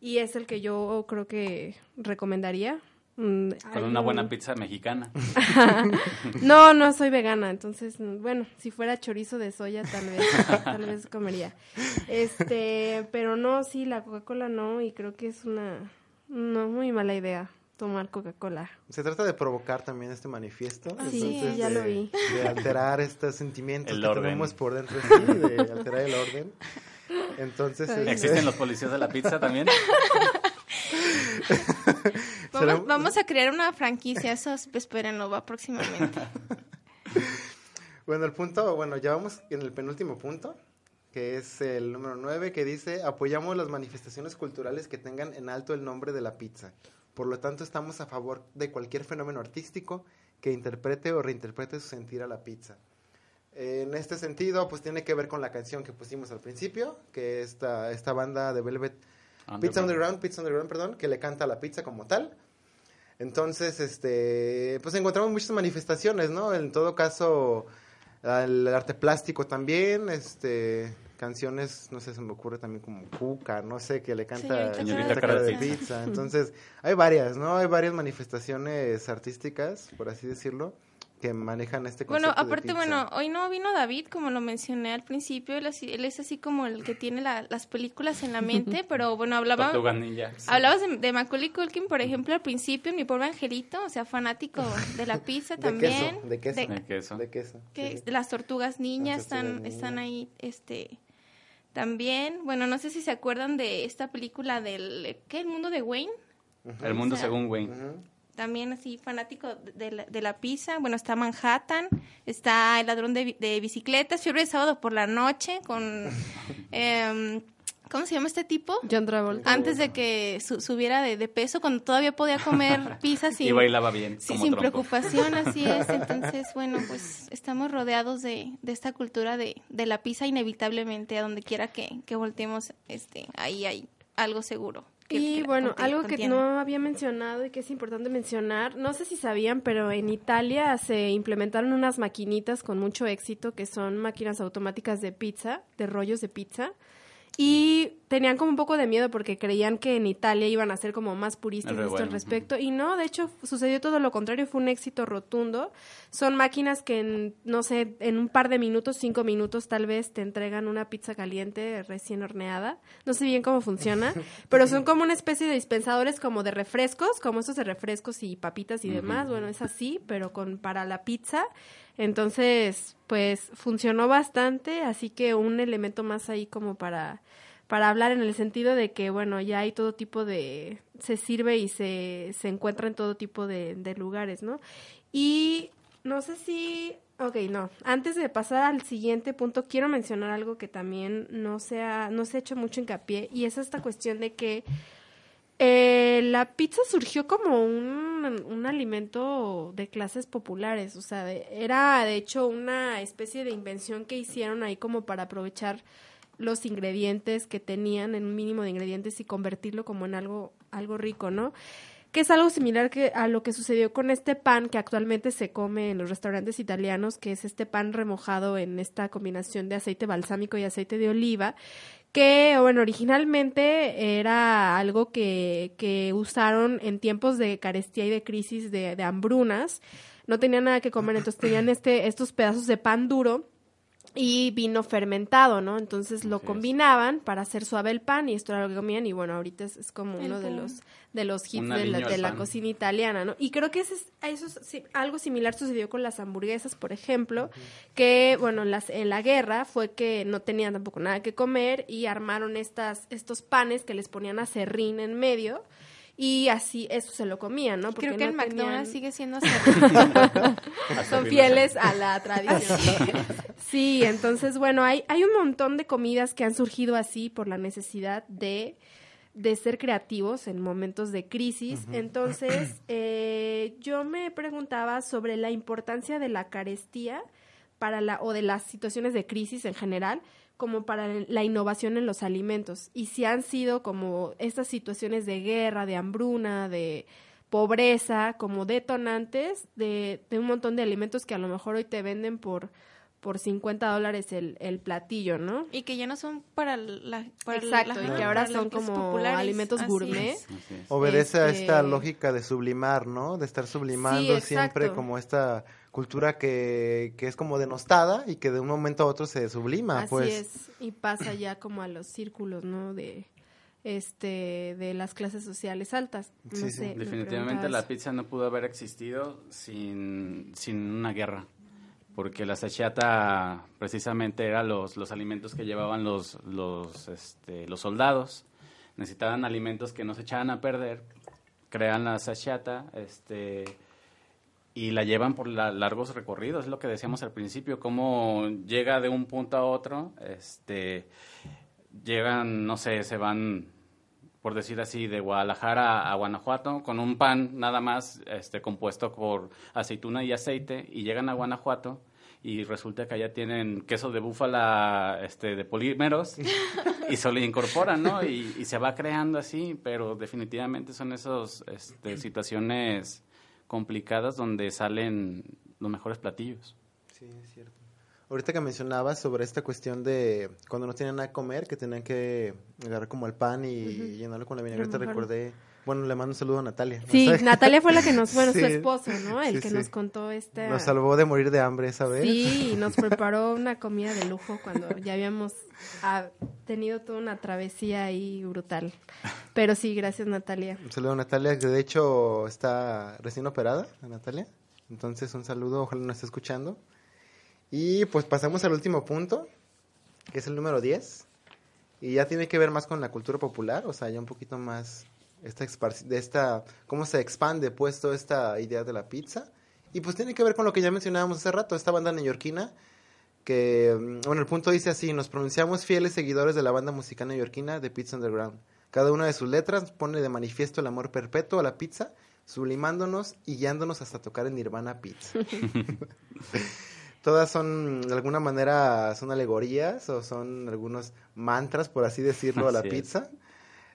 y es el que yo creo que recomendaría. Mm, Con una buena pizza mexicana. no, no soy vegana, entonces, mm, bueno, si fuera chorizo de soya, tal vez, tal vez comería. Este, pero no, sí, la Coca-Cola no, y creo que es una, no, muy mala idea tomar Coca-Cola. Se trata de provocar también este manifiesto. Sí, entonces, ya de, lo vi. De alterar estos sentimientos El que orden. tenemos por dentro, sí, de alterar el orden. Entonces, este, ¿Existen los policías de la pizza también? Será- Vamos, vamos a crear una franquicia, eso espérenlo, va próximamente. Bueno, el punto, bueno, ya vamos en el penúltimo punto, que es el número 9, que dice, apoyamos las manifestaciones culturales que tengan en alto el nombre de la pizza. Por lo tanto, estamos a favor de cualquier fenómeno artístico que interprete o reinterprete su sentir a la pizza. En este sentido, pues tiene que ver con la canción que pusimos al principio, que esta, esta banda de Velvet Pizza Underground, Pizza Underground, perdón, que le canta a la pizza como tal. Entonces, este, pues encontramos muchas manifestaciones, ¿no? En todo caso, el arte plástico también, este, canciones, no sé, se me ocurre también como Cuca, no sé, que le canta Señorita Cara Cara de. Pizza. Entonces, hay varias, ¿no? Hay varias manifestaciones artísticas, por así decirlo, que manejan este Bueno, concepto de aparte, pizza. bueno, hoy no vino David, como lo mencioné al principio, él, así- él es así como el que tiene la- las películas en la mente, pero bueno, hablaba... Hablabas de, de Macaulay Culkin, por ejemplo, al principio, mi pobre angelito, o sea, fanático de la pizza de también. queso, de queso, de- De queso. de queso. que sí. las tortugas niñas Las tortugas están, están ahí, este, también. Bueno, no sé si se acuerdan de esta película del, ¿qué? El mundo de Wayne. El mundo O sea, según Wayne. Ujú. También así fanático de la, de la pizza. Bueno, está Manhattan, está El ladrón de, bi- de bicicletas, Fiebre de sábado por la noche con... em, ¿Cómo se llama este tipo? John Travolta. Antes de que su- subiera de, de peso, cuando todavía podía comer pizza sin, Y bailaba bien, sí, como sin trompo. preocupación, así es. Entonces, bueno, pues estamos rodeados de, de esta cultura de, de la pizza inevitablemente, a donde quiera que, que volteemos, este, ahí hay algo seguro. Que- Y que bueno, algo que contiene. no había mencionado y que es importante mencionar, no sé si sabían, pero en Italia se implementaron unas maquinitas con mucho éxito que son máquinas automáticas de pizza, de rollos de pizza. Y tenían como un poco de miedo porque creían que en Italia iban a ser como más puristas de esto al respecto. Y no, de hecho, sucedió todo lo contrario, fue un éxito rotundo. Son máquinas que, en, no sé, en un par de minutos, cinco minutos tal vez, te entregan una pizza caliente recién horneada. No sé bien cómo funciona, pero son como una especie de dispensadores como de refrescos, como estos de refrescos y papitas y demás. Bueno, es así, pero con para la pizza. Entonces, pues funcionó bastante, así que un elemento más ahí como para para hablar en el sentido de que, bueno, ya hay todo tipo de, se sirve y se, se encuentra en todo tipo de, de lugares, ¿no? Y no sé si, ok, no, antes de pasar al siguiente punto, quiero mencionar algo que también no se ha, no se ha hecho mucho hincapié, y es esta cuestión de que eh, la pizza surgió como un, un alimento de clases populares, o sea, de- era de hecho una especie de invención que hicieron ahí como para aprovechar los ingredientes que tenían en un mínimo de ingredientes y convertirlo como en algo algo rico, ¿no? Que es algo similar a lo que sucedió con este pan que actualmente se come en los restaurantes italianos, que es este pan remojado en esta combinación de aceite balsámico y aceite de oliva, que, bueno, originalmente era algo que, que usaron en tiempos de carestía y de crisis de, de hambrunas. No tenían nada que comer, entonces tenían este, estos pedazos de pan duro y vino fermentado, ¿no? Entonces lo Así es. combinaban para hacer suave el pan y esto era lo que comían y bueno, ahorita es, es como El uno de los de los hits de la, de la cocina italiana, ¿no? Y creo que ese es, eso es sí, algo similar sucedió con las hamburguesas, por ejemplo, que bueno, las en la guerra fue que no tenían tampoco nada que comer y armaron estas estos panes que les ponían acerrín en medio y así eso se lo comían, ¿no? Creo que no el McDonald's tenían- sigue siendo son fieles a la tradición. Sí, entonces, bueno, hay, hay un montón de comidas que han surgido así por la necesidad de, de ser creativos en momentos de crisis. Entonces, eh, yo me preguntaba sobre la importancia de la carestía para la, o de las situaciones de crisis en general como para la innovación en los alimentos. Y si han sido como estas situaciones de guerra, de hambruna, de pobreza, como detonantes de, de un montón de alimentos que a lo mejor hoy te venden por por 50 dólares el, el platillo, ¿no? y que ya no son para la para Exacto, la- y ajá, que ahora son como populares. alimentos Así gourmet. es. Así es. Obedece a Este- esta lógica de sublimar, ¿no? De estar sublimando Sí, siempre como esta cultura que, que es como denostada y que de un momento a otro se sublima, Así pues. es, y pasa ya como a los círculos, ¿no? De este de las clases sociales altas. No Sí, sí. sé, me Definitivamente la pizza no pudo haber existido sin, sin una guerra, porque la sachata precisamente era los, los alimentos que llevaban los, los, este, los soldados. Necesitaban alimentos que no se echaban a perder, crean la sachata, este, y la llevan por la- largos recorridos, es lo que decíamos al principio, cómo llega de un punto a otro, este, llegan, no sé, se van, por decir así, de Guadalajara a Guanajuato con un pan nada más este, compuesto por aceituna y aceite y llegan a Guanajuato y resulta que allá tienen queso de búfala este, de polímeros y se le incorporan, ¿no? Y, y se va creando así, pero definitivamente son esas este, situaciones complicadas donde salen los mejores platillos. Sí, es cierto. Ahorita que mencionabas sobre esta cuestión de cuando no tenían nada que comer, que tenían que agarrar como el pan y llenarlo con la vinagreta, recordé Bueno, le mando un saludo a Natalia. Sí. Natalia fue la que nos, bueno, Sí. su esposo, ¿no? El Sí, que sí. nos contó este... Nos salvó de morir de hambre esa vez. Sí, y nos preparó una comida de lujo cuando ya habíamos ah, tenido toda una travesía ahí brutal. Pero sí, gracias Natalia. Un saludo a Natalia, que de hecho está recién operada, a Natalia. Entonces, un saludo, ojalá nos esté escuchando. Y pues pasamos al último punto, que es el número 10. Y ya tiene que ver más con la cultura popular, o sea, ya un poquito más esta de esta cómo se expande pues toda esta idea de la pizza. Y pues tiene que ver con lo que ya mencionábamos hace rato, esta banda neoyorquina que, mm, bueno, el punto dice así, nos pronunciamos fieles seguidores de la banda musical neoyorquina de Pizza Underground. Cada una de sus letras pone de manifiesto el amor perpetuo a la pizza, sublimándonos y guiándonos hasta tocar en Nirvana Pizza. Todas son, de alguna manera, son alegorías o son algunos mantras, por así decirlo, a la es. pizza.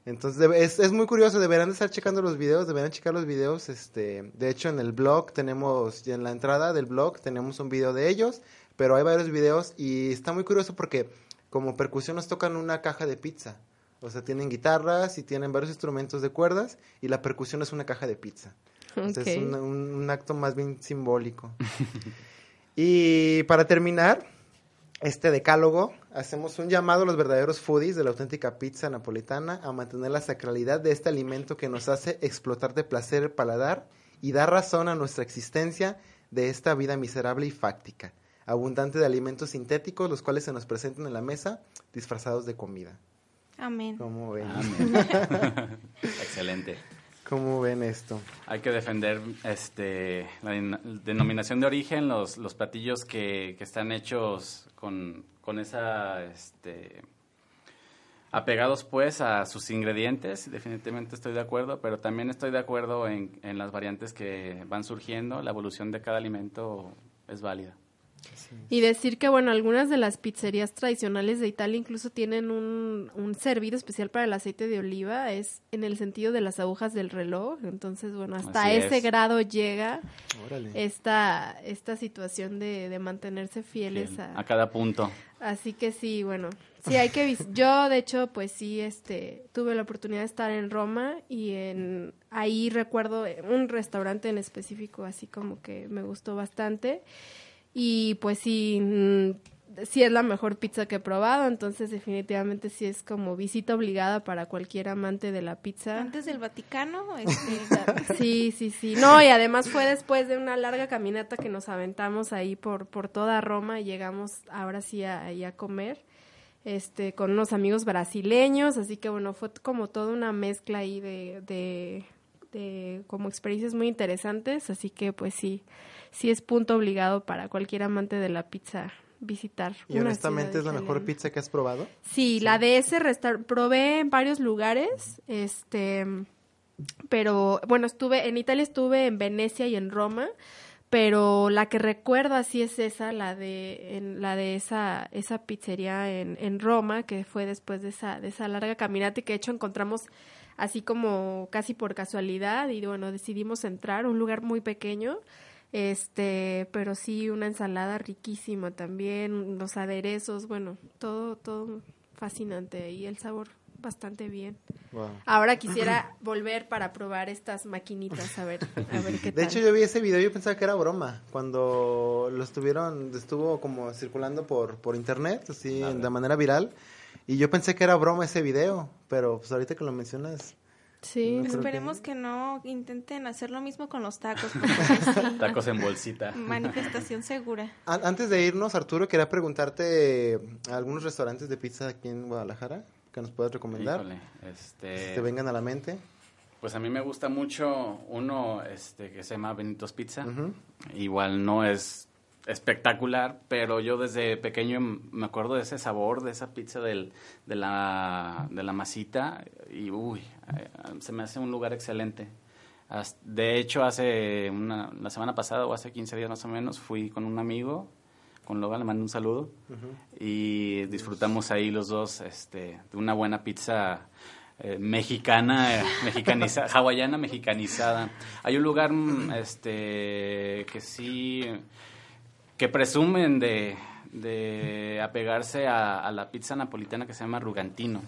Entonces, es, es muy curioso, deberán de estar checando los videos, deberán checar los videos, este, de hecho en el blog tenemos, en la entrada del blog tenemos un video de ellos, pero hay varios videos y está muy curioso porque como percusión nos tocan una caja de pizza, o sea, tienen guitarras y tienen varios instrumentos de cuerdas y la percusión es una caja de pizza. Entonces, es Ok. un, un- un acto más bien simbólico. y para terminar, este decálogo, hacemos un llamado a los verdaderos foodies de la auténtica pizza napolitana a mantener la sacralidad de este alimento que nos hace explotar de placer el paladar y dar razón a nuestra existencia de esta vida miserable y fáctica, abundante de alimentos sintéticos, los cuales se nos presentan en la mesa disfrazados de comida. Amén. ¿Cómo ven? Amén. Excelente. ¿Cómo ven esto? Hay que defender este, la den- denominación de origen, los, los platillos que, que están hechos con, con esa... Este, apegados pues a sus ingredientes, definitivamente estoy de acuerdo, pero también estoy de acuerdo en, en las variantes que van surgiendo, la evolución de cada alimento es válida. Y decir que, bueno, algunas de las pizzerías tradicionales de Italia incluso tienen un, un servido especial para el aceite de oliva, es en el sentido de las agujas del reloj. Entonces, bueno, hasta Así ese es. grado llega Órale. esta, esta situación de, de mantenerse fieles Bien, a... a cada punto. Así que sí, bueno, sí hay que yo de hecho pues sí este tuve la oportunidad de estar en Roma y en ahí recuerdo un restaurante en específico así como que me gustó bastante y pues sí mm, sí es la mejor pizza que he probado, entonces definitivamente sí es como visita obligada para cualquier amante de la pizza. Antes del Vaticano, este, Sí, sí, sí. No, y además fue después de una larga caminata que nos aventamos ahí por, por toda Roma y llegamos ahora sí a, ahí a comer este, con unos amigos brasileños, así que bueno, fue como toda una mezcla ahí de, de, de como experiencias muy interesantes, así que pues sí, sí es punto obligado para cualquier amante de la pizza visitar. Y una honestamente es la mejor pizza que has probado. Sí, la de ese restaurante, probé en varios lugares, este, pero bueno, estuve, en Italia estuve en Venecia y en Roma, pero la que recuerdo así es esa, la de, en, la de esa, esa pizzería en, en Roma, que fue después de esa, de esa larga caminata y que de hecho encontramos así como casi por casualidad y bueno, decidimos entrar, un lugar muy pequeño, este, pero sí una ensalada riquísima también, los aderezos, bueno, todo, todo fascinante y el sabor bastante bien. Wow. Ahora quisiera volver para probar estas maquinitas, a ver, a ver qué De tal. hecho, yo vi ese video y yo pensaba que era broma. Cuando lo estuvieron, estuvo como circulando por, por internet, así, de manera viral. Y yo pensé que era broma ese video, pero pues ahorita que lo mencionas, sí, No creo esperemos que no intenten hacer lo mismo con los tacos, sí, Tacos en bolsita. manifestación segura. An- antes de irnos, Arturo, quería preguntarte a algunos restaurantes de pizza aquí en Guadalajara que nos puedas recomendar, Híjole, este, si te vengan a la mente. Pues a mí me gusta mucho uno este, que se llama Benitos Pizza. Igual no es espectacular, pero yo desde pequeño me acuerdo de ese sabor, de esa pizza del, de, la, de la masita y uy, eh, se me hace un lugar excelente. De hecho, hace una, la semana pasada o hace 15 días más o menos fui con un amigo, con Logan, le mando un saludo, y disfrutamos ahí los dos este, de una buena pizza eh, mexicana, eh, mexicaniza- hawaiana mexicanizada. Hay un lugar mm, este, que sí, que presumen de, de apegarse a, la pizza napolitana que se llama Rugantino.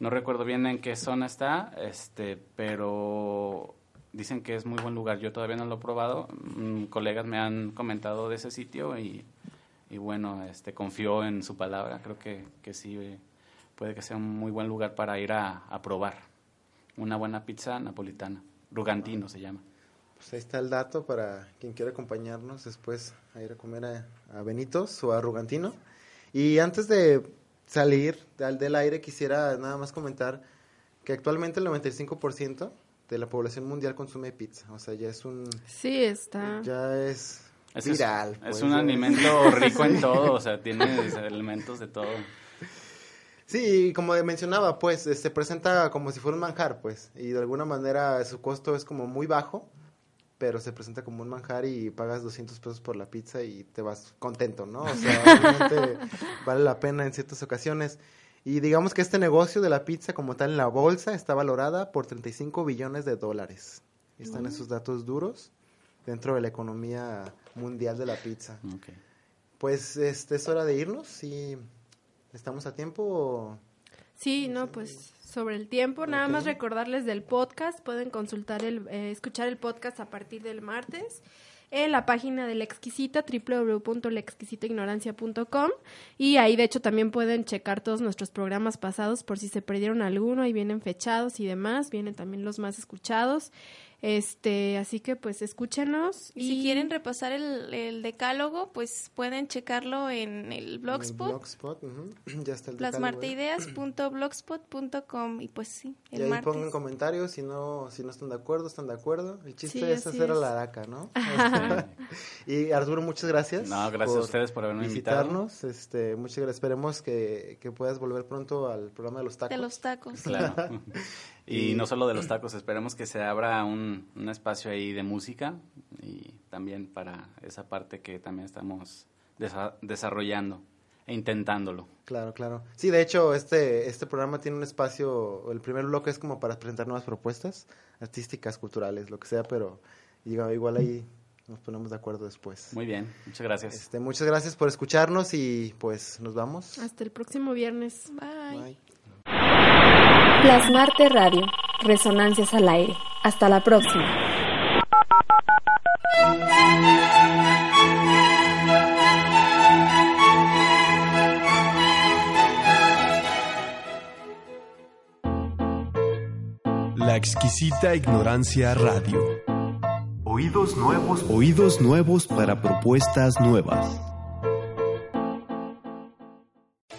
No recuerdo bien en qué zona está, este, pero dicen que es muy buen lugar. Yo todavía no lo he probado. Mm, colegas me han comentado de ese sitio y, y bueno, este, confío en su palabra. Creo que, que sí eh, puede que sea un muy buen lugar para ir a, a probar una buena pizza napolitana. Rugantino se llama. Pues ahí está el dato para quien quiera acompañarnos después a ir a comer a, a Benitos o a Rugantino. Y antes de salir del, del aire, quisiera nada más comentar que actualmente el 95% de la población mundial consume pizza. O sea, ya es un... Sí, está. Ya es Es, viral. es pues, un ya. alimento rico en todo, o sea, tiene elementos de todo. Sí, y como mencionaba, pues eh, se presenta como si fuera un manjar, pues, y de alguna manera su costo es como muy bajo, pero se presenta como un manjar y pagas 200 pesos por la pizza y te vas contento, ¿no? O sea, realmente vale la pena en ciertas ocasiones. Y digamos que este negocio de la pizza como tal en la bolsa está valorada por 35 billones de dólares. Están esos datos duros dentro de la economía mundial de la pizza. Pues este es hora de irnos y estamos a tiempo. o- Sí, no, pues sobre el tiempo, nada más recordarles del podcast, pueden consultar el, eh, escuchar el podcast a partir del martes en la página de La Exquisita, www.laexquisitaignorancia.com y ahí de hecho también pueden checar todos nuestros programas pasados por si se perdieron alguno, ahí vienen fechados y demás, vienen también los más escuchados, este, así que pues escúchenos Y si quieren repasar el, el decálogo, pues pueden checarlo en el en el blogspot, Blogspot, ujú, Ya está el plasmarteideas.blogspot.com y pues sí, Y el ahí martes. pongan comentarios, si no, si no están de acuerdo, están de acuerdo. El chiste Sí, es hacer a la daca, ¿no? y Arturo, muchas gracias. No, gracias a ustedes por haberme invitado. visitarnos. Este, muchas gracias. Esperemos que, que puedas volver pronto al programa de los tacos. de los tacos. Claro. Y no solo de los tacos, esperemos que se abra un, un espacio ahí de música y también para esa parte que también estamos desa- desarrollando e intentándolo. Claro, claro. Sí, de hecho, este, este programa tiene un espacio, el primer bloque es como para presentar nuevas propuestas artísticas, culturales, lo que sea, pero igual ahí nos ponemos de acuerdo después. Muy bien, muchas gracias. Este, muchas gracias por escucharnos y pues nos vamos. Hasta el próximo viernes. Bye. Bye. Plasmarte Radio. Resonancias al aire. Hasta la próxima. La exquisita ignorancia radio. Oídos nuevos Oídos nuevos para propuestas nuevas.